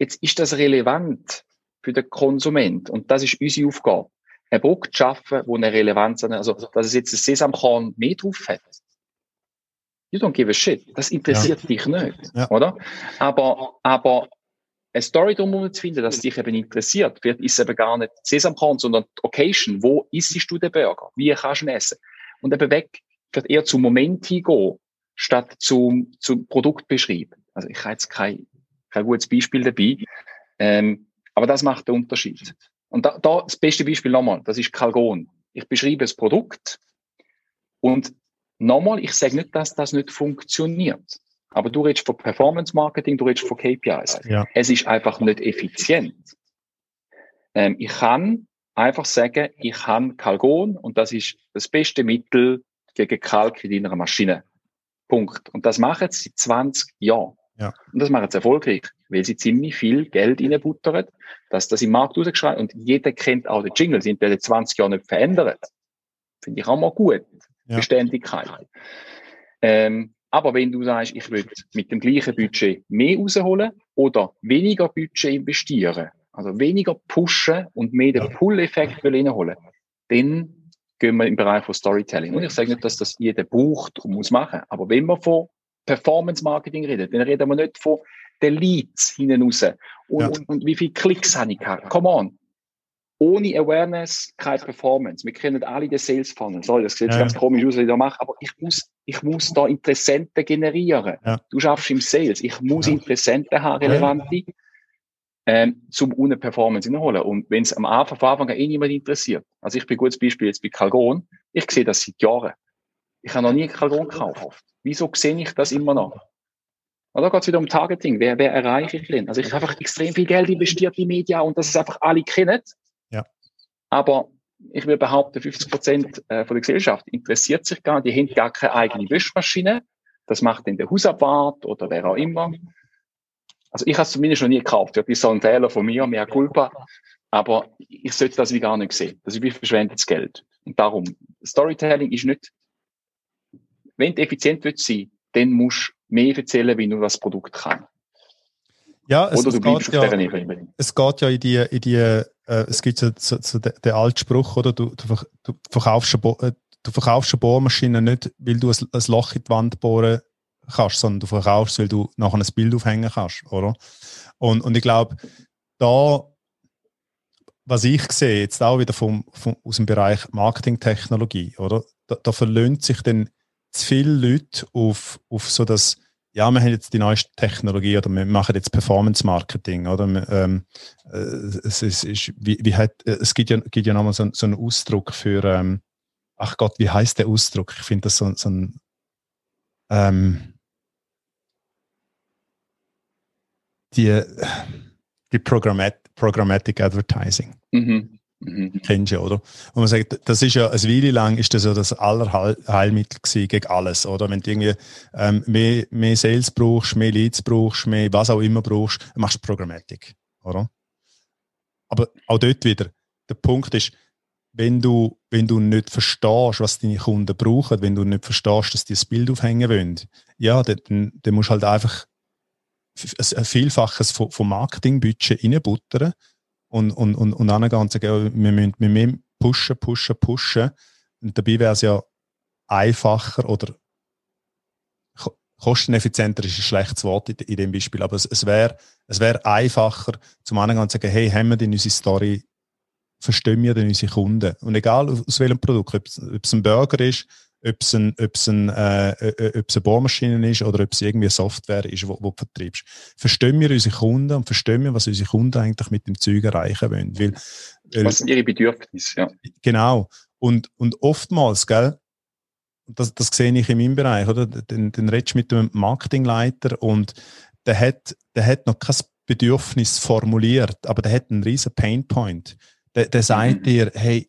Jetzt ist das relevant für den Konsument. Und das ist unsere Aufgabe. Ein Produkt zu schaffen, wo eine Relevanz hat. Also, dass es jetzt ein Sesamkorn mehr drauf hat. You don't give a shit. Das interessiert ja. dich nicht. Ja. Oder? Aber, aber eine Story drumherum zu finden, dass dich eben interessiert. Vielleicht ist eben gar nicht Sesamkorn, sondern die Occasion. Wo isst du den Burger? Wie kannst du ihn essen? Und eben weg, vielleicht eher zum Moment hingehen, statt zum, zum Produkt beschreiben. Also ich habe jetzt kein, kein gutes Beispiel dabei. Ähm, aber das macht den Unterschied. Und da, da das beste Beispiel nochmal, das ist Calgon. Ich beschreibe das Produkt und nochmal, ich sage nicht, dass das nicht funktioniert. Aber du redest von Performance Marketing, du redest von KPIs. Ja. Es ist einfach nicht effizient. Ähm, ich kann einfach sagen, ich habe Kalgon und das ist das beste Mittel gegen Kalk in deiner Maschine. Punkt. Und das machen sie seit 20 Jahren. Ja. Und das machen sie erfolgreich, weil sie ziemlich viel Geld reinbuttern, dass das im Markt rausgeschreit und jeder kennt auch den Jingle, sind in 20 Jahren nicht verändert. Finde ich auch mal gut. Ja. Beständigkeit. Ähm, aber wenn du sagst, ich will mit dem gleichen Budget mehr rausholen oder weniger Budget investieren, also weniger pushen und mehr den Pull-Effekt reinholen, dann gehen wir im Bereich von Storytelling. Und ich sage nicht, dass das jeder braucht und muss machen. Aber wenn wir von Performance Marketing reden, dann reden wir nicht von den Leads hinten raus. Und, ja. und, und, wie viele Klicks habe ich gehabt? Come on. Ohne Awareness keine Performance. Wir kennen alle den Sales Funnel. Sorry, das sieht ja. ganz komisch aus, was ich da mache, aber ich muss, ich muss da Interessenten generieren. Ja. Du schaffst im Sales. Ich muss Interessenten haben, relevante ähm, zum ohne Performance hinholen. Und wenn es am Anfang, von Anfang an eh niemand interessiert, also ich bin ein gutes Beispiel jetzt bei Calgon, ich sehe das seit Jahren. Ich habe noch nie Calgon gekauft. Wieso sehe ich das immer noch? Und da geht es wieder um Targeting. Wer, wer erreiche ich denn? Also ich habe einfach extrem viel Geld investiert in Media und dass es einfach alle kennen. Ja. Aber ich will behaupten, 50 Prozent äh, von der Gesellschaft interessiert sich gar nicht. Die haben gar keine eigene Wäschmaschine. Das macht dann der Hausabwart oder wer auch immer. Also ich habe es zumindest noch nie gekauft. Das ist so ein Fehler von mir, mehr Culpa. Aber ich sollte das wie gar nicht sehen. Das ist wie verschwendetes Geld. Und darum, Storytelling ist nicht, wenn du effizient willst sein, dann musst du mehr erzählen, wie nur das Produkt kann. Ja, es, Oder du bleibst auf ja, dieser Ebene. Es geht ja in die, in die äh, es gibt so, so, so den, den alten Spruch, oder? Du, du, du verkaufst eine, äh, du verkaufst eine Bohrmaschine nicht, weil du ein, ein Loch in die Wand bohren kannst, sondern du verkaufst, weil du nachher ein Bild aufhängen kannst, oder? Und, und ich glaube, da, was ich sehe, jetzt auch wieder vom, vom, aus dem Bereich Marketingtechnologie, oder? Da, da verlöhnt sich dann zu viele Leute auf, auf so das, ja, wir haben jetzt die neueste Technologie oder wir machen jetzt Performance Marketing, oder? Ähm, äh, es, ist, ist, wie, wie hat, es gibt ja, gibt ja nochmal so, so einen Ausdruck für, ähm, ach Gott, wie heißt der Ausdruck? Ich finde das so, so ein, ähm, die, die Programmat Programmatic Advertising. Mhm. Mhm. Kennst du ja, oder? Und man sagt, das ist ja, eine Weile lang ist das ja das Allerheilmittel gegen alles, oder? Wenn du irgendwie ähm, mehr, mehr Sales brauchst, mehr Leads brauchst, mehr was auch immer brauchst, machst du Programmatic, oder? Aber auch dort wieder, der Punkt ist, wenn du, wenn du nicht verstehst, was deine Kunden brauchen, wenn du nicht verstehst, dass die das Bild aufhängen wollen, ja, dann, dann musst du halt einfach ein Vielfaches vom Marketingbudget reinbuttern und, und, und, und dann ganz sagen, wir müssen, wir müssen pushen, pushen, pushen. Und dabei wäre es ja einfacher oder kosteneffizienter ist ein schlechtes Wort in, in dem Beispiel, aber es, es wäre es wär einfacher, zum anderen zu sagen, hey, haben wir denn unsere Story, verstehen wir denn unsere Kunden? Und egal aus welchem Produkt, ob es ein Burger ist, ob es, ein, ob, es ein, äh, ob es eine Bohrmaschine ist oder ob es irgendwie eine Software ist, wo, wo du vertreibst. Verstehen wir unsere Kunden und verstehen wir, was unsere Kunden eigentlich mit dem Zeug erreichen wollen. Weil, weil, was sind ihre Bedürfnisse, ja. Genau. Und, und oftmals, gell, das, das sehe ich in meinem Bereich, oder? Den, den redest mit dem Marketingleiter und der hat, der hat noch kein Bedürfnis formuliert, aber der hat einen riesen Painpoint. Der, der sagt mhm. dir, hey,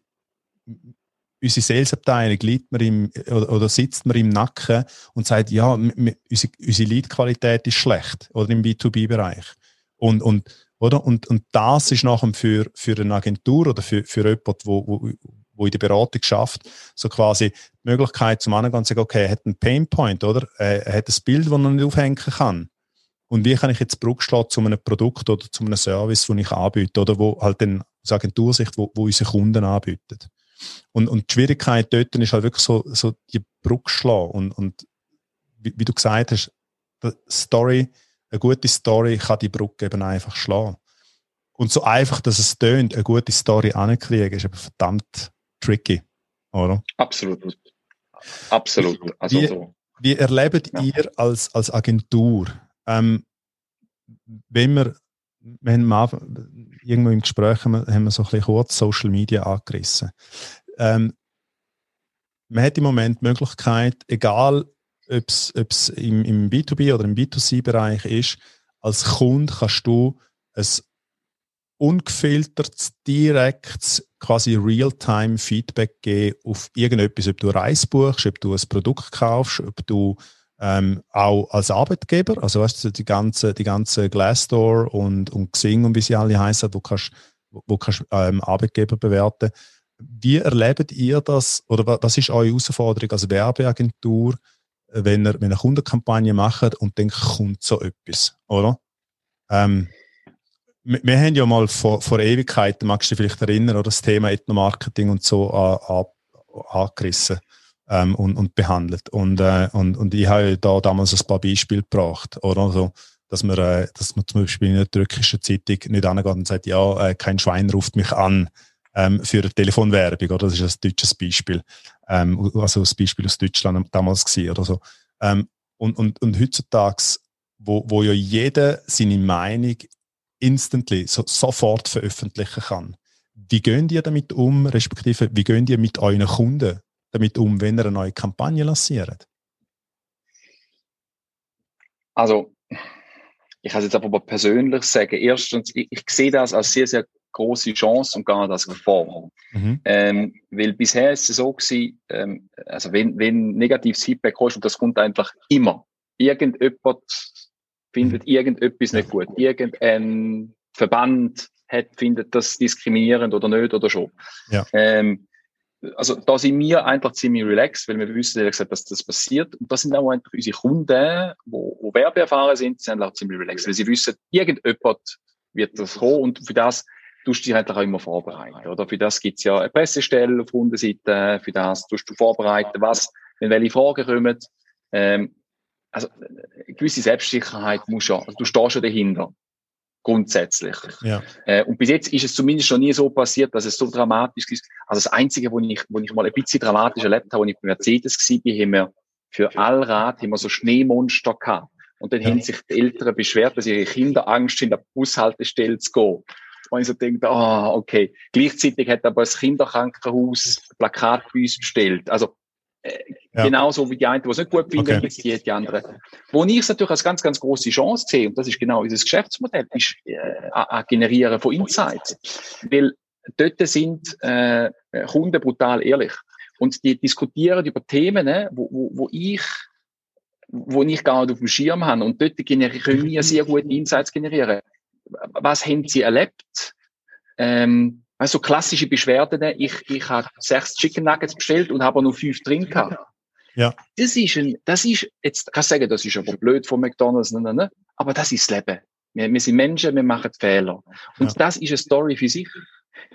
unsere Salesabteilung liegt mir im, oder, oder, sitzt mir im Nacken und sagt, ja, unsere, unsere Lead-Qualität ist schlecht oder im B2B-Bereich. Und, und, oder? Und, und das ist nachher für, für eine Agentur oder für, für jemanden, wo, wo, wo in der Beratung schafft, so quasi die Möglichkeit zum anderen zu sagen, okay, er hat einen Painpoint, oder? Er hat ein Bild, das er nicht aufhängen kann. Und wie kann ich jetzt Brücke zu einem Produkt oder zu einem Service, den ich anbiete, oder wo halt dann aus Agentursicht, wo, wo unsere Kunden anbieten. Und, und die Schwierigkeit dort ist halt wirklich so, so die Brücke schlagen. Und, und wie, wie du gesagt hast, Story, eine gute Story kann die Brücke eben einfach schlagen. Und so einfach, dass es tönt, eine gute Story ankriegen, ist aber verdammt tricky, oder? Absolut. Absolut. Also wie, so. wie erlebt ja. ihr als, als Agentur, ähm, wenn wir, wenn wir irgendwo im Gespräch haben wir, haben wir so ein bisschen kurz Social Media angerissen. Ähm, man hat im Moment die Möglichkeit, egal ob es im, im B2B oder im B2C-Bereich ist, als Kunde kannst du ein ungefiltertes, direktes, quasi Real-Time-Feedback geben auf irgendetwas, ob du Reise buchst, ob du ein Produkt kaufst, ob du ähm, auch als Arbeitgeber, also weißt du, die ganze, die ganze Glassdoor und, und Xing und wie sie alle heißen, wo kannst, wo kannst ähm, Arbeitgeber bewerten. Wie erlebt ihr das oder was ist eure Herausforderung als Werbeagentur, wenn ihr, wenn eine Kundenkampagne macht und dann kommt so etwas, oder? Ähm, wir, haben ja mal vor, vor Ewigkeiten, magst du dich vielleicht erinnern, oder das Thema Ethnomarketing und so an, angerissen ähm, und, und behandelt. Und, äh, und, und ich habe da damals ein paar Beispiele gebracht, oder so, dass man, äh, dass man zum Beispiel in der türkischen Zeitung nicht angeht und sagt, ja, äh, kein Schwein ruft mich an ähm, für eine Telefonwerbung, oder? Das ist ein deutsches Beispiel. Ähm, also ein Beispiel aus Deutschland damals gewesen, oder so. Ähm, und, und, und heutzutage, wo, wo ja jeder seine Meinung instantly, so, sofort veröffentlichen kann. Wie gehen ihr damit um, respektive wie gehen ihr mit euren Kunden damit um, wenn ihr eine neue Kampagne lanciert? Also, ich kann es jetzt einfach mal persönlich sagen. Erstens, ich, ich sehe das als sehr, sehr große Chance und gar nicht als Gefahr. Mhm. Ähm, weil bisher ist es so gewesen, ähm, also wenn, wenn negatives Feedback kommt, und das kommt einfach immer, irgendjemand findet mhm. irgendetwas nicht gut. Irgendein Verband hat, findet das diskriminierend oder nicht oder schon. Ja. Ähm, also da sind wir einfach ziemlich relaxed, weil wir wissen, ehrlich gesagt, dass das passiert. Und das sind auch einfach unsere Kunden, wo, wo Werbeerfahren sind, sind auch ziemlich relaxed, weil sie wissen, irgendjemand wird das kommen und für das tust du dich eigentlich auch immer vorbereiten. Oder für das gibt's ja eine Pressestelle auf Kundenseite, für das tust du vorbereiten, was, wenn welche Fragen kommen. Ähm, also eine gewisse Selbstsicherheit muss schon, also du stehst schon dahinter. Grundsätzlich. Ja. Äh, und bis jetzt ist es zumindest schon nie so passiert, dass es so dramatisch ist. Also das Einzige, wo ich, wo ich mal ein bisschen dramatisch erlebt habe, als ich bei Mercedes war, haben wir für Allrad haben wir so Schneemonster gehabt. Und dann ja. haben sich die Eltern beschwert, dass ihre Kinder Angst haben, an der Bushaltestelle zu gehen. Und ich so denke, ah, okay. Gleichzeitig hat aber das Kinderkrankenhaus Plakat bei uns bestellt. Also, ja. Genauso wie die einen, die es nicht gut finden, okay. die, die anderen. Wo ich es natürlich als ganz, ganz große Chance sehe, und das ist genau unser Geschäftsmodell, ist äh, ein Generieren von Insights. Weil dort sind äh, Kunden brutal ehrlich. Und die diskutieren über Themen, ne, wo, wo, wo ich wo ich gar nicht auf dem Schirm habe. Und dort können wir sehr gute Insights generieren. Was haben sie erlebt? Ähm, also klassische Beschwerden, ich, ich habe sechs Chicken Nuggets bestellt und habe nur fünf drin gehabt. Ja. Das ist ein, das ist, jetzt kann ich sagen, das ist aber blöd von McDonalds, ne, ne, ne, aber das ist das Leben. Wir, wir sind Menschen, wir machen Fehler. Und ja. das ist eine Story für sich.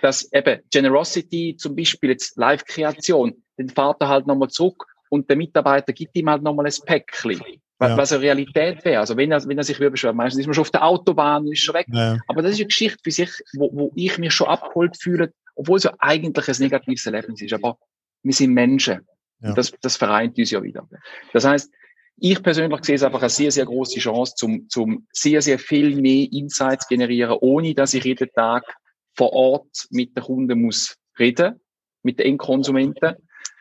Dass eben Generosity, zum Beispiel jetzt Live-Kreation, den Vater halt nochmal zurück und der Mitarbeiter gibt ihm halt nochmal ein Päckchen. Ja. Was eine Realität wäre. Also wenn er, wenn er sich beschwert, meistens ist man schon auf der Autobahn ist schon weg. Ja. Aber das ist eine Geschichte für sich, wo, wo ich mich schon abgeholt fühle, obwohl es ja eigentlich ein negatives Erlebnis ist. Aber wir sind Menschen. Ja. Das, das vereint uns ja wieder. Das heißt, ich persönlich sehe es einfach eine sehr, sehr große Chance, zum, zum sehr, sehr viel mehr Insights generieren, ohne dass ich jeden Tag vor Ort mit den Kunden muss reden, mit den Endkonsumenten.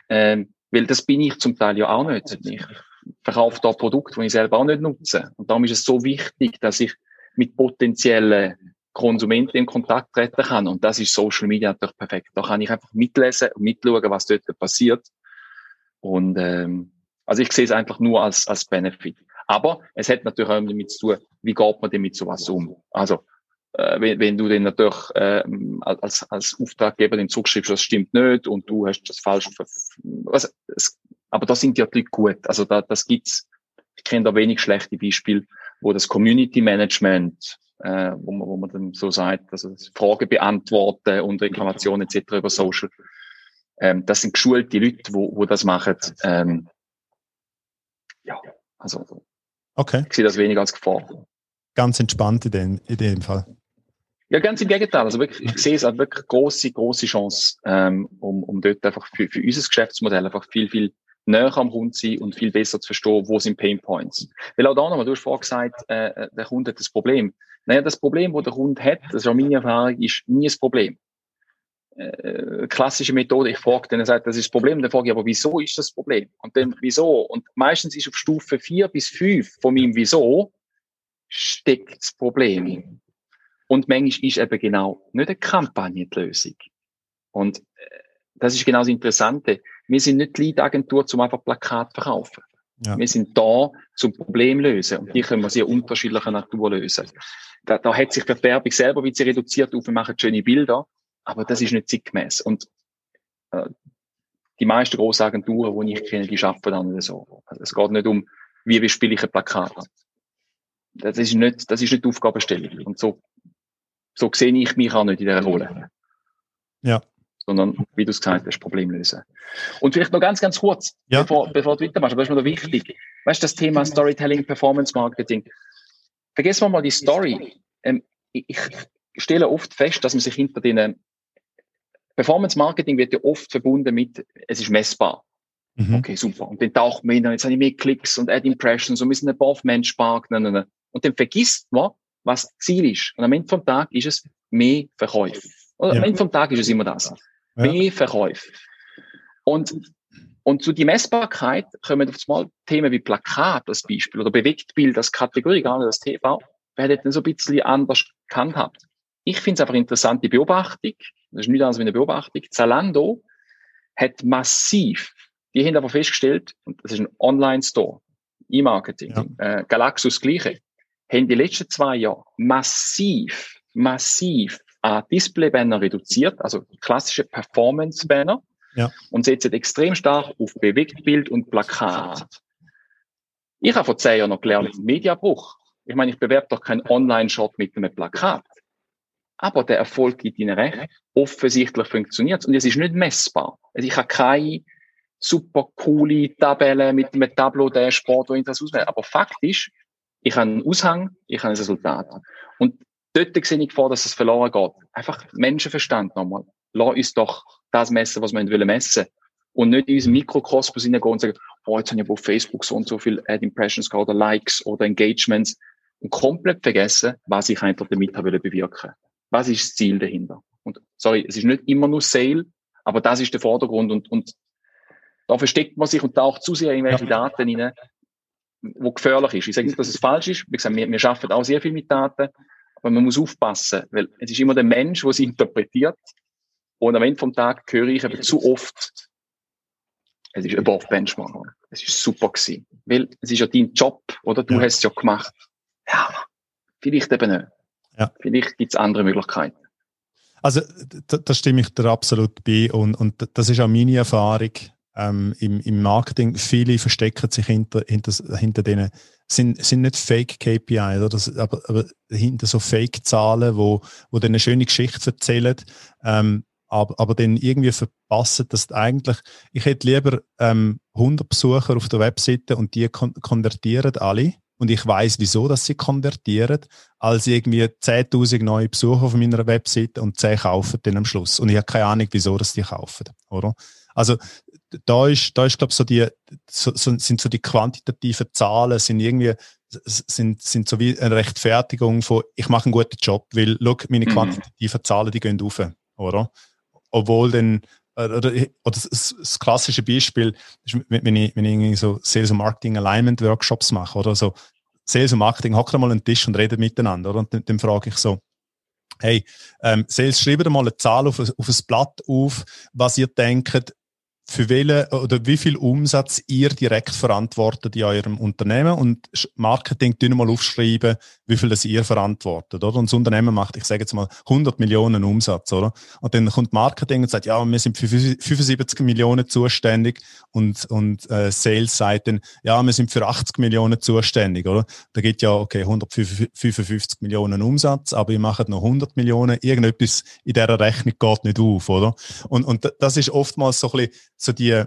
Ähm, weil das bin ich zum Teil ja auch nicht. Ich verkaufe da Produkte, die ich selber auch nicht nutze. Und darum ist es so wichtig, dass ich mit potenziellen Konsumenten in Kontakt treten kann. Und das ist Social Media natürlich perfekt. Da kann ich einfach mitlesen und mitschauen, was dort passiert. Und ähm, also ich sehe es einfach nur als, als Benefit. Aber es hat natürlich auch damit zu tun, wie geht man denn mit sowas um? Also äh, wenn, wenn du den natürlich äh, als, als Auftraggeber den zurückschreibst, das stimmt nicht und du hast das falsch. Also, es, aber da sind ja die Leute gut. Also da, das gibt's. Ich kenne da wenig schlechte Beispiele, wo das Community Management, äh, wo man, wo man dann so sagt, also Fragen beantworten und Reklamationen etc. über Social. Ähm, das sind geschulte Leute, wo, wo das machen. Ähm, ja, also okay. ich sehe das weniger als Gefahr. Ganz entspannt in dem, in dem Fall. Ja, ganz im Gegenteil. Also wirklich, ich sehe es als wirklich große, große Chance, ähm, um, um dort einfach für, für unser Geschäftsmodell einfach viel, viel näher am Kunden sein und viel besser zu verstehen, wo sind Pain Points. Weil auch da nochmal, du hast vorhin gesagt, äh, äh, der Kunde hat das Problem. Naja, das Problem, das der Kunde hat, das ist auch meine Erfahrung, ist nie ein Problem. Äh, klassische Methode, ich frage dann, er sagt, das ist das Problem, dann frage ich, aber wieso ist das Problem? Und dann, wieso? Und meistens ist auf Stufe vier bis fünf von meinem Wieso steckt das Problem. Und manchmal ist eben genau nicht eine Kampagne die Lösung. Und äh, das ist genau das Interessante. Wir sind nicht die Lead-Agentur, um einfach Plakat zu verkaufen. Ja. Wir sind da zum Problem lösen. Und die können wir sehr unterschiedlicher Natur lösen. Da, da hat sich die Werbung selber wie sie reduziert auf, wir machen schöne Bilder. Aber das ist nicht zeitgemäß. Und äh, die meisten grossen Agenturen, die ich kenne, die arbeiten dann nicht so. Also es geht nicht um, wie wie spiele ich ein Plakat. Das ist nicht, das ist nicht die Aufgabenstellung. Und so so sehe ich mich auch nicht in dieser Rolle. Ja. Sondern, wie du es gesagt hast, Problem lösen. Und vielleicht noch ganz, ganz kurz, ja. bevor, bevor du weitermachst, aber das ist mir noch wichtig. Weißt du, das Thema Storytelling, Performance Marketing. Vergessen wir mal die Story. Ähm, ich stelle oft fest, dass man sich hinter den Performance Marketing wird ja oft verbunden mit, es ist messbar. Mhm. Okay, super. Und dann taucht man hin, jetzt habe ich mehr Klicks und Ad Impressions und wir sind above Benchmark. Und dann vergisst man, was das Ziel ist. Und am Ende vom Tag ist es mehr Verkäufe. Oder ja. am Ende vom Tag ist es immer das. Mehr Verkäufe. Und, und zu die Messbarkeit kommen auf mal Themen wie Plakat als Beispiel oder Bewegtbild als Kategorie, gar nicht als TV, werden dann so ein bisschen anders gehandhabt. Ich finde es einfach interessant, die Beobachtung, das ist nicht anders wie eine Beobachtung, Zalando hat massiv, die haben aber festgestellt, und das ist ein Online-Store, E-Marketing, ja. äh, Galaxus gleiche, haben die letzten zwei Jahre massiv, massiv an Display-Banner reduziert, also klassische Performance-Banner, ja. und setzen extrem stark auf Bewegtbild und Plakat. Ich habe vor zehn Jahren noch gelernt, Mediabruch. Ich meine, ich bewerbe doch keinen Online-Shop mit einem Plakat. Aber der Erfolg gibt Ihnen recht. Offensichtlich funktioniert Und es ist nicht messbar. Also ich habe keine super coole Tabelle mit einem Tableau-Dashboard, wo ich das auswähle. Aber Fakt ist, ich habe einen Aushang, ich habe ein Resultat. Und dort sehe ich vor, dass es verloren geht. Einfach Menschenverstand nochmal. Lass uns doch das messen, was wir messen wollen Und nicht in unseren Mikrokosmos hineingehen und sagen, oh, jetzt habe ich auf Facebook so und so viel Ad Impressions gehabt oder Likes oder Engagements und komplett vergessen, was ich einfach damit habe bewirken. Was ist das Ziel dahinter? Und sorry, es ist nicht immer nur Sale, aber das ist der Vordergrund und, und da versteckt man sich und taucht zu sehr in welche ja. Daten hinein, wo gefährlich ist. Ich sage nicht, dass es falsch ist. Wie gesagt, wir, wir arbeiten auch sehr viel mit Daten, aber man muss aufpassen, weil es ist immer der Mensch, der es interpretiert. Und am Ende vom Tag höre ich eben zu oft, es ist above Benchmark. Es ist super gewesen. Weil es ist ja dein Job, oder? Du ja. hast es ja gemacht. Ja, vielleicht eben nicht. Ja. Vielleicht gibt es andere Möglichkeiten. Also, da, da stimme ich dir absolut bei. Und, und das ist auch meine Erfahrung ähm, im, im Marketing, viele verstecken sich hinter, hinter, hinter denen, sind, sind nicht Fake KPI, oder? Das, aber, aber hinter so Fake-Zahlen, wo, wo dann eine schöne Geschichte erzählen. Ähm, aber, aber dann irgendwie verpassen, dass eigentlich, ich hätte lieber ähm, 100 Besucher auf der Webseite und die kon konvertieren alle und ich weiß, wieso dass sie konvertieren, als irgendwie 10.000 neue Besucher auf meiner Webseite und 10 kaufen dann am Schluss. Und ich habe keine Ahnung, wieso dass die kaufen, oder? Also da ist, da ist glaube ich so die, so, sind so die quantitativen Zahlen sind irgendwie sind, sind so wie eine Rechtfertigung von, ich mache einen guten Job, weil, schau, meine mhm. quantitativen Zahlen, die gehen rauf, oder? Obwohl dann, oder, oder das, das klassische Beispiel ist, wenn ich, wenn ich irgendwie so Sales und Marketing Alignment Workshops mache, oder so, Sales und Marketing hocken mal an den Tisch und reden miteinander, oder? Und dann, dann frage ich so, hey, ähm, Sales, schreibt mal eine Zahl auf, auf ein Blatt auf, was ihr denkt, für welche oder wie viel Umsatz ihr direkt verantwortet in eurem Unternehmen und Marketing tun mal aufschreiben, wie viel das ihr verantwortet, oder? Und das Unternehmen macht, ich sage jetzt mal, 100 Millionen Umsatz, oder? Und dann kommt Marketing und sagt, ja, wir sind für 75 Millionen zuständig und, und äh, Sales sagt dann, ja, wir sind für 80 Millionen zuständig, oder? Da geht ja, okay, 155 Millionen Umsatz, aber ihr macht noch 100 Millionen, irgendetwas in dieser Rechnung geht nicht auf, oder? Und, und das ist oftmals so ein bisschen so die,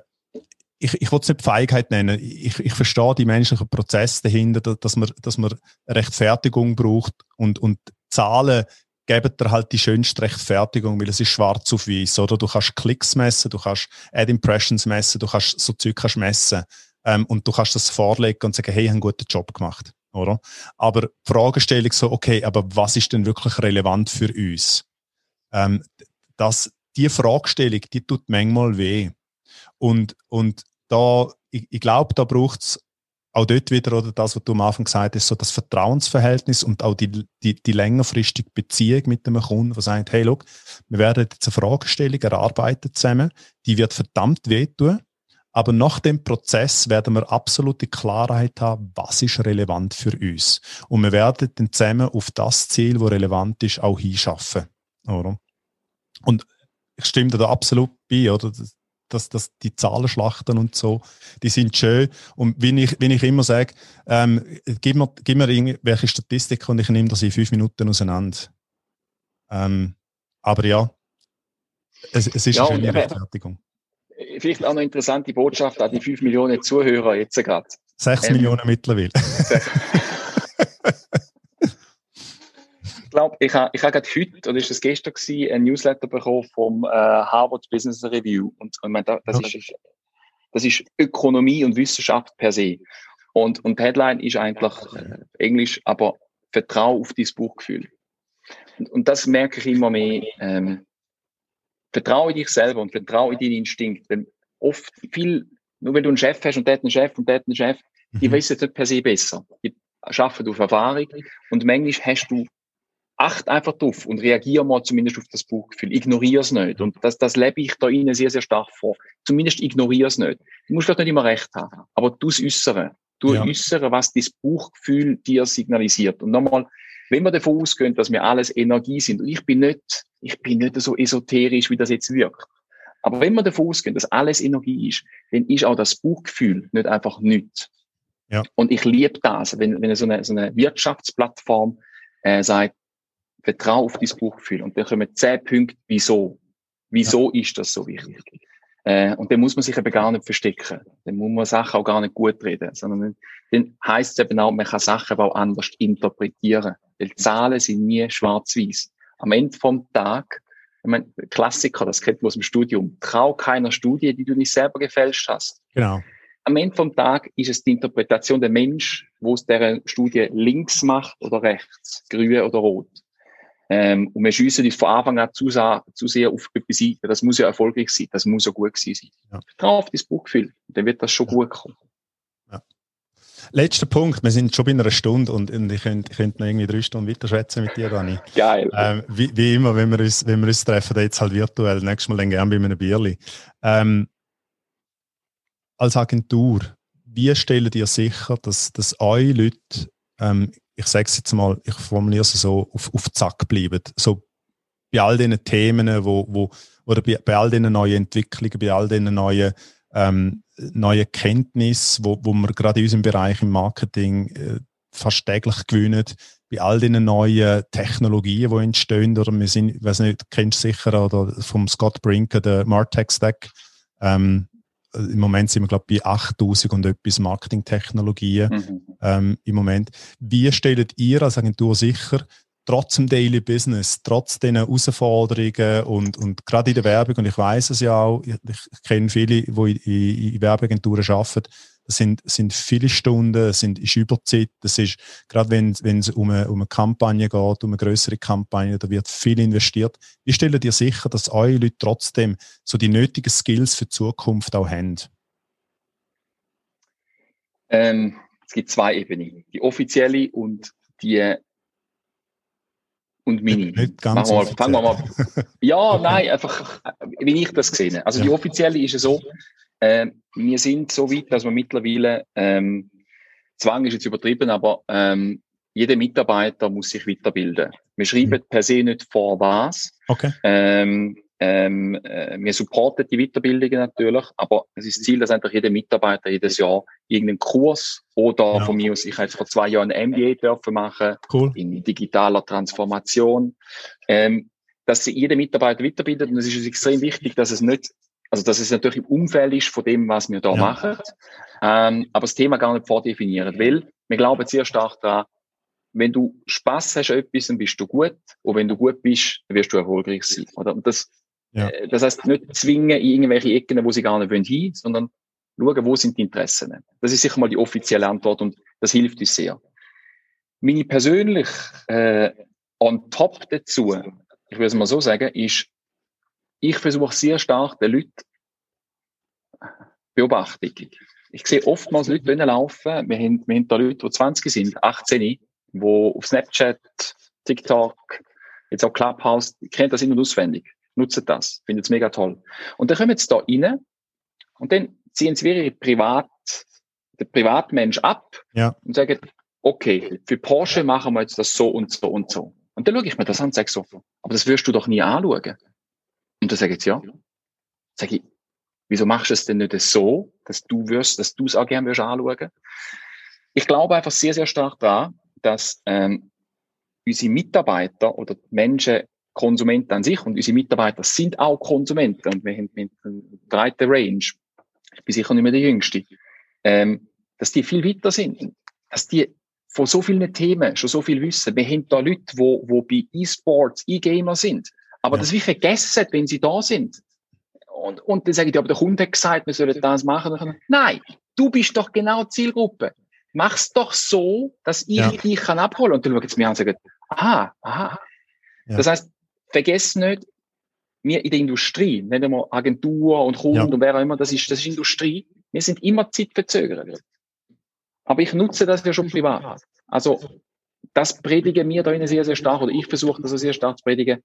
ich, ich will es nicht Feigheit nennen, ich, ich verstehe die menschlichen Prozesse dahinter, dass man, dass man Rechtfertigung braucht und, und Zahlen geben dir halt die schönste Rechtfertigung, weil es ist schwarz auf weiß, oder? Du kannst Klicks messen, du kannst Ad Impressions messen, du kannst so Zeug kannst messen ähm, und du kannst das vorlegen und sagen, hey, ich habe einen guten Job gemacht, oder? Aber die Fragestellung so, okay, aber was ist denn wirklich relevant für uns? Ähm, das, die Fragestellung, die tut manchmal weh. Und, und da, ich, ich glaube, da braucht es auch dort wieder, oder das, was du am Anfang gesagt hast, so das Vertrauensverhältnis und auch die, die, die längerfristige Beziehung mit dem Kunden, der sagt, hey, look, wir werden jetzt eine Fragestellung erarbeiten zusammen, die wird verdammt wehtun, aber nach dem Prozess werden wir absolute Klarheit haben, was ist relevant für uns. Und wir werden dann zusammen auf das Ziel, das relevant ist, auch hinschaffen. Oder? Und ich stimme da absolut bei, oder? Dass, dass die Zahlenschlachten und so, die sind schön. Und wie ich, wie ich immer sage, ähm, gib, mir, gib mir irgendwelche Statistiken und ich nehme das in fünf Minuten auseinander. Ähm, aber ja, es, es ist ja, eine schöne Rechtfertigung. Vielleicht auch eine interessante Botschaft an die fünf Millionen Zuhörer jetzt gerade. Sechs ähm, Millionen mittlerweile. ich glaube, ich habe ich ha gerade heute, oder ist es gestern gewesen, ein Newsletter bekommen vom äh, Harvard Business Review. Und, und mein, das, okay. ist, das ist Ökonomie und Wissenschaft per se. Und, und die Headline ist eigentlich Englisch, aber Vertrau auf dein Buchgefühl. Und, und das merke ich immer mehr. Ähm, vertraue dich selber und vertraue in deinen Instinkt. Denn oft viel, nur wenn du einen Chef hast und der einen Chef und der einen Chef, die mhm. wissen nicht per se besser. Die arbeiten auf Erfahrung und manchmal hast du acht einfach drauf und reagier mal zumindest auf das Buchgefühl. Ignoriere es nicht. Und das, das lebe ich da innen sehr, sehr stark vor. Zumindest ignoriere es nicht. Du musst vielleicht nicht immer recht haben, aber du es äußere. Du ja. äußere, was das Buchgefühl dir signalisiert. Und nochmal, wenn wir davon ausgehen, dass wir alles Energie sind, und ich bin nicht, ich bin nicht so esoterisch, wie das jetzt wirkt. Aber wenn wir davon ausgehen, dass alles Energie ist, dann ist auch das Buchgefühl nicht einfach nichts. Ja. Und ich liebe das, wenn, wenn so eine, so eine Wirtschaftsplattform äh, sagt, vertrau auf dein Buchgefühl. Und dann kommen zehn Punkte, wieso. Wieso ja. ist das so wichtig? Äh, und dann muss man sich eben gar nicht verstecken. Dann muss man Sachen auch gar nicht gut reden, sondern dann heisst es eben auch, man kann Sachen auch anders interpretieren. Weil Zahlen sind nie schwarz-weiß. Am Ende vom Tag, ich meine, Klassiker, das kennt man aus dem Studium, trau keiner Studie, die du nicht selber gefälscht hast. Genau. Am Ende vom Tag ist es die Interpretation der Mensch, wo es der Studie links macht oder rechts, grün oder rot. Ähm, und wir schiessen uns von Anfang an zu, zu sehr auf etwas ein. Das muss ja erfolgreich sein, das muss ja gut sein. Ja. Vertrau auf das Buchgefühl, dann wird das schon ja. gut kommen. Ja. Letzter Punkt, wir sind schon bei einer Stunde und, und ich könnte, ich könnte noch irgendwie drei Stunden weiter schwätzen mit dir, Dani. Geil. Ähm, wie, wie, immer, wenn wir, uns, wenn wir uns treffen, jetzt halt virtuell, nächstes Mal dann gerne bei einem Bierli. Ähm, als Agentur, wie stellen ihr sicher, dass, dass eure Leute ähm, ich sage es jetzt mal, ich formuliere es so, auf, auf Zack bleiben. So bei all diesen Themen, wo, wo, oder bei, bei all diesen neuen Entwicklungen, bei all diesen neuen, ähm, neuen Kenntnissen, wo, wo wir gerade in unserem Bereich im Marketing äh, fast täglich gewinnen. bei all den neuen Technologien, die entstehen, oder wir sind, ich weiß nicht, kennst du sicher, oder vom Scott Brinker, der Martech Stack, ähm, im Moment sind wir, glaube ich, bei 8000 und etwas Marketingtechnologien mhm. ähm, im Moment. Wie stellt ihr als Agentur sicher, trotz dem Daily Business, trotz den Herausforderungen und, und gerade in der Werbung, und ich weiß es ja auch, ich, ich kenne viele, die in, in, in Werbeagenturen arbeiten, sind, sind viele Stunden, das sind, ist Überzeit, das ist, gerade wenn, wenn es um eine, um eine Kampagne geht, um eine größere Kampagne, da wird viel investiert. Wie stellt ihr sicher, dass eure Leute trotzdem so die nötigen Skills für die Zukunft auch haben? Ähm, es gibt zwei Ebenen. Die offizielle und die und Mini. Nicht ganz mal, fangen wir mal. Ja, okay. nein, einfach, wie ich das gesehen Also ja. die offizielle ist ja so, äh, wir sind so weit, dass wir mittlerweile, ähm, Zwang ist jetzt übertrieben, aber ähm, jeder Mitarbeiter muss sich weiterbilden. Wir schreiben mhm. per se nicht vor was. Okay. Ähm, ähm, äh, wir supporten die Weiterbildungen natürlich, aber es ist das Ziel, dass einfach jeder Mitarbeiter jedes Jahr irgendeinen Kurs oder ja. von mir aus, ich habe jetzt vor zwei Jahren ein MBA dürfen machen cool. in digitaler Transformation, ähm, dass sie jeder Mitarbeiter weiterbildet und es ist extrem wichtig, dass es nicht also, dass es natürlich im Umfeld ist von dem, was wir da ja. machen. Ähm, aber das Thema gar nicht vordefinieren, weil wir glauben sehr stark daran, wenn du Spaß hast an etwas, dann bist du gut. Und wenn du gut bist, dann wirst du erfolgreich sein. Oder? Und das, ja. äh, das heißt, nicht zwingen in irgendwelche Ecken, wo sie gar nicht wollen, hin, sondern schauen, wo sind die Interessen. Das ist sicher mal die offizielle Antwort und das hilft uns sehr. Meine persönlich äh, on top dazu, ich würde es mal so sagen, ist, ich versuche sehr stark den Leuten Beobachtung. Ich sehe oftmals Leute laufen. Wir haben, wir haben da Leute, die 20 sind, 18, die auf Snapchat, TikTok, jetzt auch Clubhouse, kennen das in- und auswendig, nutzen das, finden es mega toll. Und dann kommen sie da rein und dann ziehen sie ihre Privat, den Privatmensch ab ja. und sagen, okay, für Porsche machen wir jetzt das so und so und so. Und dann schaue ich mir das an und sage so, aber das wirst du doch nie anschauen. Und dann sage ich, ja. Sag ich, wieso machst du es denn nicht so, dass du wirst, dass du es auch gerne wirst anschauen? Ich glaube einfach sehr, sehr stark daran, dass ähm, unsere Mitarbeiter oder Menschen Konsumenten an sich und unsere Mitarbeiter sind auch Konsumenten und wir haben, eine breite Range. Ich bin sicher nicht mehr der Jüngste. Ähm, dass die viel weiter sind. Dass die von so vielen Themen schon so viel wissen. Wir haben da Leute, wo, wo bei E-Sports E-Gamer sind aber ja. das wie vergessen, wenn sie da sind. Und, und dann sage ich, aber der Kunde hat gesagt, wir sollen das machen. Nein, du bist doch genau Zielgruppe. Mach's doch so, dass ich ja. dich kann abholen. Und dann schauen sie mir an und sagen, aha, aha. Ja. Das heißt, vergesst nicht, wir in der Industrie, nennen wir Agentur und Kunden ja. und wer auch immer, das ist, das ist Industrie. Wir sind immer zeitverzögert. Aber ich nutze das ja schon privat. Also, das predigen wir da sehr, sehr stark, oder ich versuche das sehr stark zu predigen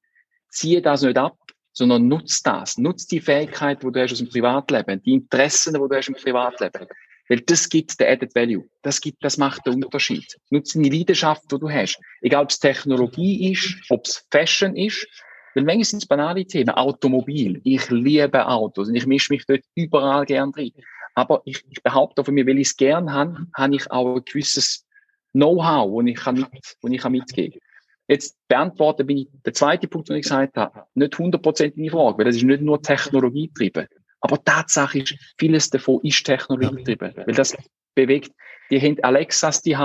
ziehe das nicht ab, sondern nutz das. Nutz die Fähigkeit, die du hast aus dem Privatleben, die Interessen, die du hast im Privatleben. Weil das gibt den Added Value. Das gibt, das macht den Unterschied. Nutze die Leidenschaft, die du hast. Egal, ob es Technologie ist, ob es Fashion ist. Weil manchmal sind es banale Themen. Automobil. Ich liebe Autos und ich mische mich dort überall gern drin. Aber ich, ich behaupte von mir, weil ich es gern habe, habe ich auch ein gewisses Know-how, das ich, mit, ich mitgeben kann. Jetzt beantworten bin ich der zweite Punkt, den ich gesagt habe, nicht hundertprozentig in die Frage, weil das ist nicht nur Technologie getrieben. Aber Tatsache ist, vieles davon ist Technologie getrieben, weil das bewegt. Die haben Alexas die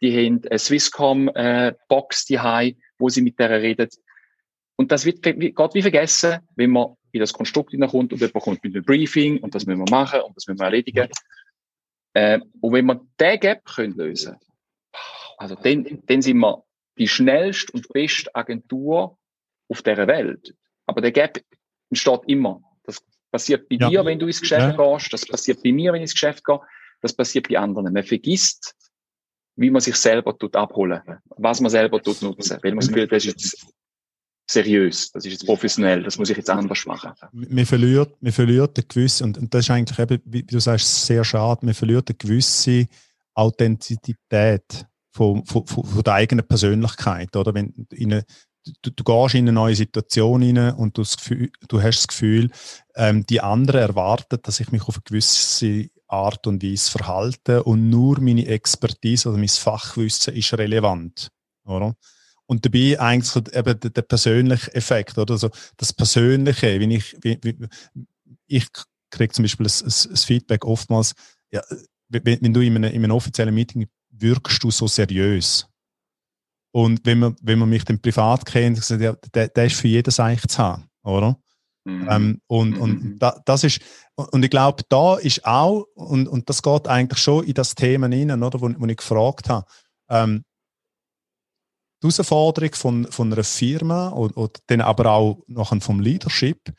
die haben eine Swisscom äh, Box die wo sie mit der reden. Und das wird geht wie vergessen, wenn man in das Konstrukt hineinkommt und jemand kommt mit einem Briefing und das müssen wir machen und das müssen wir erledigen. Äh, und wenn wir den Gap können lösen, also dann, dann sind wir die schnellste und beste Agentur auf der Welt. Aber der Gap entsteht immer. Das passiert bei ja. dir, wenn du ins Geschäft ja. gehst. Das passiert bei mir, wenn ich ins Geschäft gehe. Das passiert bei anderen. Man vergisst, wie man sich selber tut abholen, was man selber tut nutzen, weil man das Gefühl, das ist jetzt seriös, das ist jetzt professionell, das muss ich jetzt anders machen. Man verliert, man verliert eine gewisse, und, und das ist eigentlich eben, wie du sagst, sehr schade, man verliert eine gewisse Authentizität von, von, von der eigenen Persönlichkeit, oder? Wenn in du, du gehst in eine neue Situation rein und du, das Gefühl, du hast das Gefühl, ähm, die anderen erwarten, dass ich mich auf eine gewisse Art und Weise verhalte und nur meine Expertise oder mein Fachwissen ist relevant. oder? Und dabei eigentlich eben der, der persönliche Effekt, oder? So das Persönliche, wenn ich, wie, wie, ich kriege zum Beispiel ein, ein, Feedback oftmals, ja, wenn, wenn du in einem, in einem offiziellen Meeting wirkst du so seriös. Und wenn man, wenn man mich dann privat kennt, sagt, ja, der, der ist für jedes eigentlich zu haben, oder? Mhm. Ähm, und und mhm. da, das ist, und ich glaube, da ist auch, und, und das geht eigentlich schon in das Thema hinein, oder, wo, wo ich gefragt habe, ähm, die Herausforderung von, von einer Firma und, und dann aber auch nachher vom Leadership,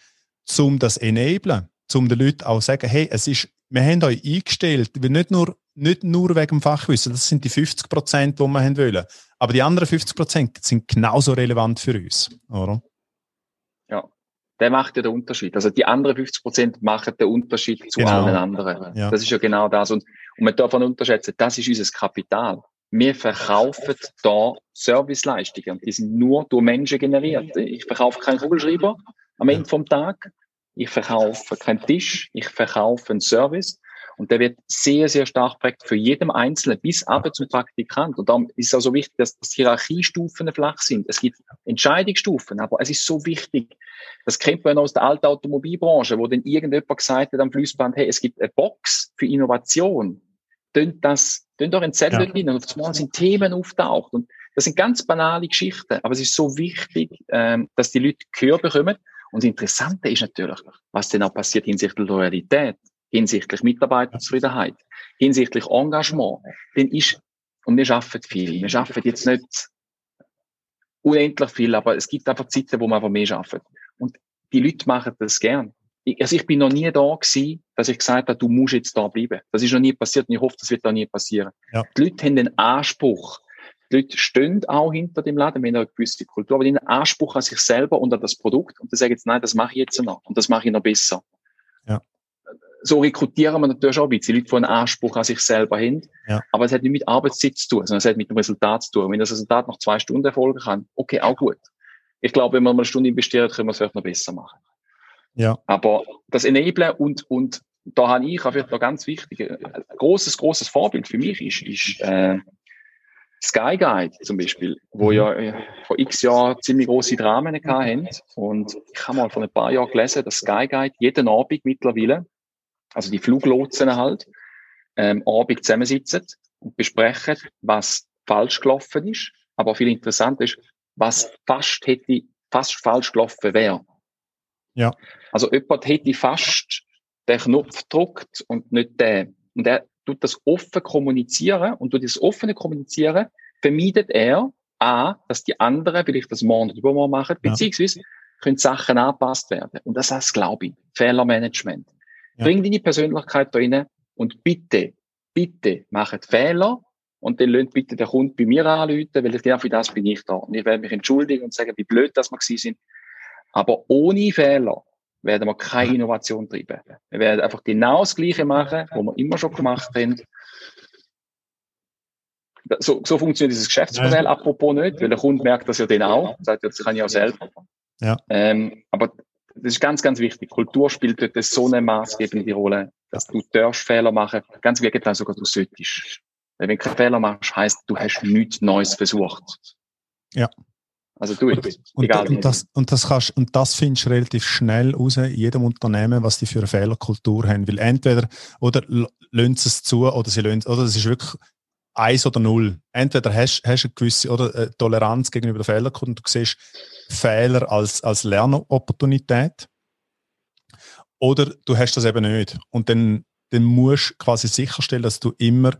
um das enablen, um den Leuten auch zu sagen, hey, es ist, wir haben euch eingestellt, wir nicht nur, nicht nur wegen dem Fachwissen, das sind die 50 Prozent, die wir haben wollen, aber die anderen 50 Prozent sind genauso relevant für uns, oder? Ja, der macht ja den Unterschied. Also die anderen 50 Prozent machen den Unterschied zu genau. allen anderen. Ja. Das ist ja genau das. Und, und man darf davon unterschätzen, das ist unser Kapital wir verkaufen da Serviceleistungen die sind nur durch Menschen generiert. Ich verkaufe keinen Kugelschreiber am Ende vom Tag. Ich verkaufe keinen Tisch. Ich verkaufe einen Service. Und der wird sehr, sehr stark prägt für jedem Einzelnen bis aber zum Praktikant. Und darum ist es auch so wichtig, dass, dass Hierarchiestufen flach sind. Es gibt Entscheidungsstufen, aber es ist so wichtig. Das kennt man aus der alten Automobilbranche, wo dann irgendjemand gesagt hat am Fließband, hey, es gibt eine Box für Innovation tönt das, tönt doch ein Zettel ja. rein und auf einmal sind Themen auftaucht. Und das sind ganz banale Geschichten, aber es ist so wichtig, ähm, dass die Leute Gehör bekommen. Und das Interessante ist natürlich, was denn auch passiert hinsichtlich Loyalität, hinsichtlich Mitarbeiterzufriedenheit, hinsichtlich Engagement. Denn ist, und wir schaffen viel. Wir schaffen jetzt nicht unendlich viel, aber es gibt einfach Zeiten, wo man einfach mehr schaffen. Und die Leute machen das gern also ich bin noch nie da gewesen, dass ich gesagt habe, du musst jetzt da bleiben. Das ist noch nie passiert und ich hoffe, das wird auch nie passieren. Ja. Die Leute haben den Anspruch. Die Leute stehen auch hinter dem Laden, wenn eine gewisse Kultur, aber die haben einen Anspruch an sich selber und an das Produkt und die sagen jetzt, nein, das mache ich jetzt noch und das mache ich noch besser. So rekrutieren wir natürlich auch ein bisschen. Leute, die einen Anspruch an sich selber haben. Ja. Aber es hat nicht mit Arbeitszeit zu tun, sondern es hat mit dem Resultat zu tun. Wenn das Resultat nach zwei Stunden erfolgen kann, okay, auch gut. Ich glaube, wenn man mal eine Stunde investiert, können wir es vielleicht noch besser machen. Ja. Aber das Enablen und, und da habe ich auch noch ganz wichtig, ein großes, großes Vorbild für mich ist, ist äh, Sky Guide zum Beispiel, wo mhm. ja äh, vor x Jahren ziemlich große Dramen hatten. Und ich habe mal vor ein paar Jahren gelesen, dass Sky Guide jeden Abend mittlerweile, also die Fluglotsen halt, ähm, Abend zusammensitzen und besprechen, was falsch gelaufen ist. Aber viel interessanter ist, was fast hätte, fast falsch gelaufen wäre. Ja. Also jemand hätte fast den Knopf gedrückt und nicht den. Und er tut das offen kommunizieren und durch das offene Kommunizieren vermeidet er A, dass die anderen vielleicht das morgen oder übermorgen machen, beziehungsweise können Sachen angepasst werden. Und das heißt, glaube ich, Fehlermanagement. Ja. Bring deine Persönlichkeit da rein und bitte, bitte macht Fehler und dann lasst bitte der Kunde bei mir anrufen, weil genau für das bin ich da. Und ich werde mich entschuldigen und sagen, wie blöd, dass wir gewesen sind. Aber ohne Fehler werden wir keine Innovation treiben. Wir werden einfach genau das Gleiche machen, was wir immer schon gemacht haben. So, so funktioniert dieses Geschäftsmodell, apropos nicht, weil der Kunde merkt das ja dann auch, sagt, das kann ich auch selber. Ja. Ähm, aber das ist ganz, ganz wichtig. Kultur spielt dort so eine maßgebende Rolle, dass du darfst Fehler machen, ganz wie getan sogar du solltest. Wenn du keine Fehler machst, heisst, du hast nichts Neues versucht. Ja. Also du, und, egal. Und, das, und, das kannst, und das findest du relativ schnell raus in jedem Unternehmen, was die für eine Fehlerkultur haben. Weil entweder, oder lösen sie es zu, oder sie lösen, oder es ist wirklich eins oder null. Entweder hast du eine gewisse oder eine Toleranz gegenüber der Fehlerkultur und du siehst Fehler als, als Lernopportunität. Oder du hast das eben nicht. Und dann, dann musst du quasi sicherstellen, dass du immer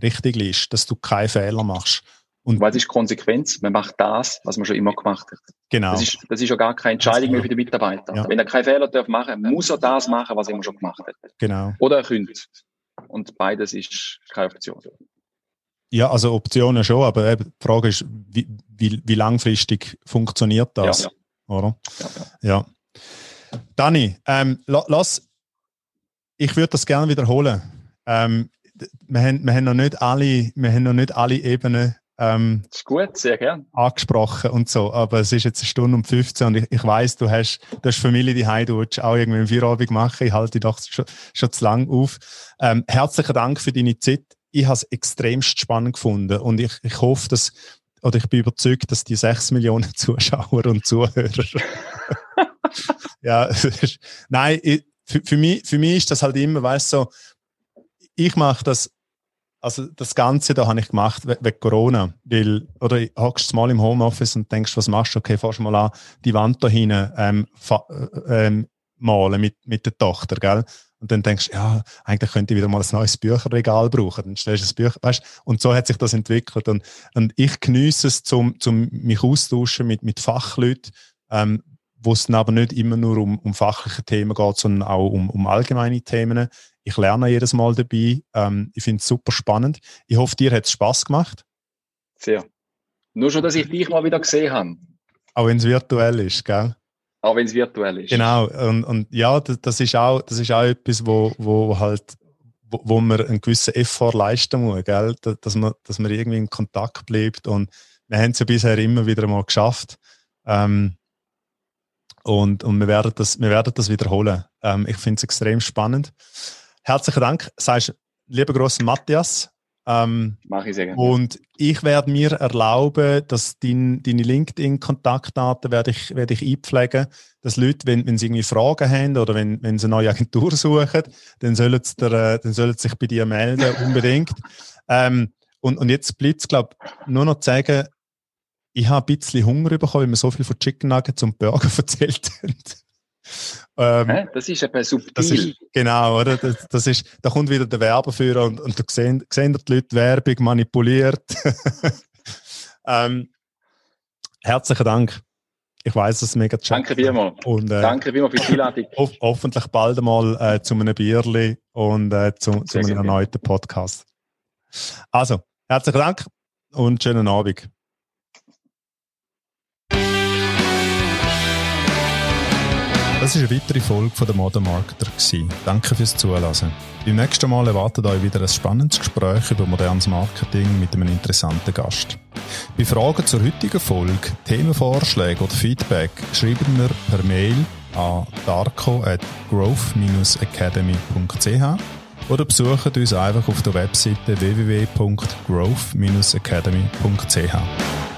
richtig liest, dass du keine Fehler machst. Und was ist Konsequenz? Man macht das, was man schon immer gemacht hat. Genau. Das ist, das ist ja gar keine Entscheidung mehr für den Mitarbeiter. Ja. Wenn er keinen Fehler darf machen, muss er das machen, was er immer schon gemacht hat. Genau. Oder er könnte. Und beides ist keine Option. Ja, also Optionen schon, aber die Frage ist, wie, wie, wie langfristig funktioniert das? Ja, ja. Oder? Ja, ja. Dani, ähm, lass, ich würde das gerne wiederholen. Ähm, wir, haben, wir, haben noch nicht alle, wir haben noch nicht alle Ebenen ähm, ist gut, sehr gern. Angesprochen und so. Aber es ist jetzt eine Stunde um 15 und ich, ich weiss, du hast, du hast Familie die du willst auch irgendwie einen Feierabend machen. Ich halte dich doch schon, schon zu lang auf. Ähm, herzlichen Dank für deine Zeit. Ich habe es extremst spannend gefunden und ich, ich hoffe, dass oder ich bin überzeugt, dass die 6 Millionen Zuschauer und Zuhörer. ja, nein, ich, für, für, mich, für mich ist das halt immer, weißt du, so, ich mache das, also das Ganze da habe ich gemacht wegen Corona, weil, oder hockst mal im Homeoffice und denkst, was machst du? Okay, fährst mal an, die Wand da hinten ähm, äh, ähm, malen mit, mit der Tochter, gell? Und dann denkst ja, eigentlich könnte ich wieder mal ein neues Bücherregal brauchen. Dann stellst du das Bücher, weißt Und so hat sich das entwickelt. Und, und ich genieße es, zum, zum mich austauschen mit, mit Fachleuten, ähm, wo es dann aber nicht immer nur um, um fachliche Themen geht, sondern auch um, um allgemeine Themen. Ich lerne jedes Mal dabei. Ähm, ich finde es super spannend. Ich hoffe, dir hat es Spass gemacht. Sehr. Nur schon, dass ich dich mal wieder gesehen habe. Auch wenn es virtuell ist, gell? Auch wenn es virtuell ist. Genau, und, und ja, das, das, ist auch, das ist auch etwas, wo, wo halt wo, wo man einen gewissen Effort leisten muss, gell? Dass, man, dass man irgendwie in Kontakt bleibt. Und wir haben es ja bisher immer wieder mal geschafft. Ähm, und, und wir, werden das, wir werden das wiederholen. Ähm, ich finde es extrem spannend. Herzlichen Dank, sagst lieber großen Matthias. Ähm, Mache ich sehr gerne. Und ich werde mir erlauben, dass dein, deine LinkedIn-Kontaktdaten werde ich, werde ich einpflegen, dass Leute, wenn, wenn sie irgendwie Fragen haben oder wenn, wenn sie eine neue Agentur suchen, dann sollen sie, der, äh, dann sollen sie sich bei dir melden, unbedingt. ähm, und, und jetzt bleibt es, glaube ich, nur noch zu sagen, ich habe ein bisschen Hunger bekommen, weil wir so viel von Chicken Nuggets und Burger erzählt haben. Ähm, das ist eben subtil. Ist, genau, oder? Das, das, ist, da kommt wieder der Werbeführer und, und da sehen, sehen die Leute Werbung manipuliert. ähm, herzlichen Dank. Ich weiß, es ist mega schön. Danke vielmals. Und, äh, Danke vielmals für die Einladung. Ho hoffentlich bald einmal äh, zu einem Bierli und äh, zu, zu einem erneuten Podcast. Also, herzlichen Dank und schönen Abend. Das war eine weitere Folge von der Modern Marketer. Danke fürs Zuhören. Beim nächsten Mal erwartet euch wieder ein spannendes Gespräch über modernes Marketing mit einem interessanten Gast. Bei Fragen zur heutigen Folge, Themenvorschläge oder Feedback schreiben wir per Mail an darko at growth-academy.ch oder besuchen uns einfach auf der Webseite www.growth-academy.ch.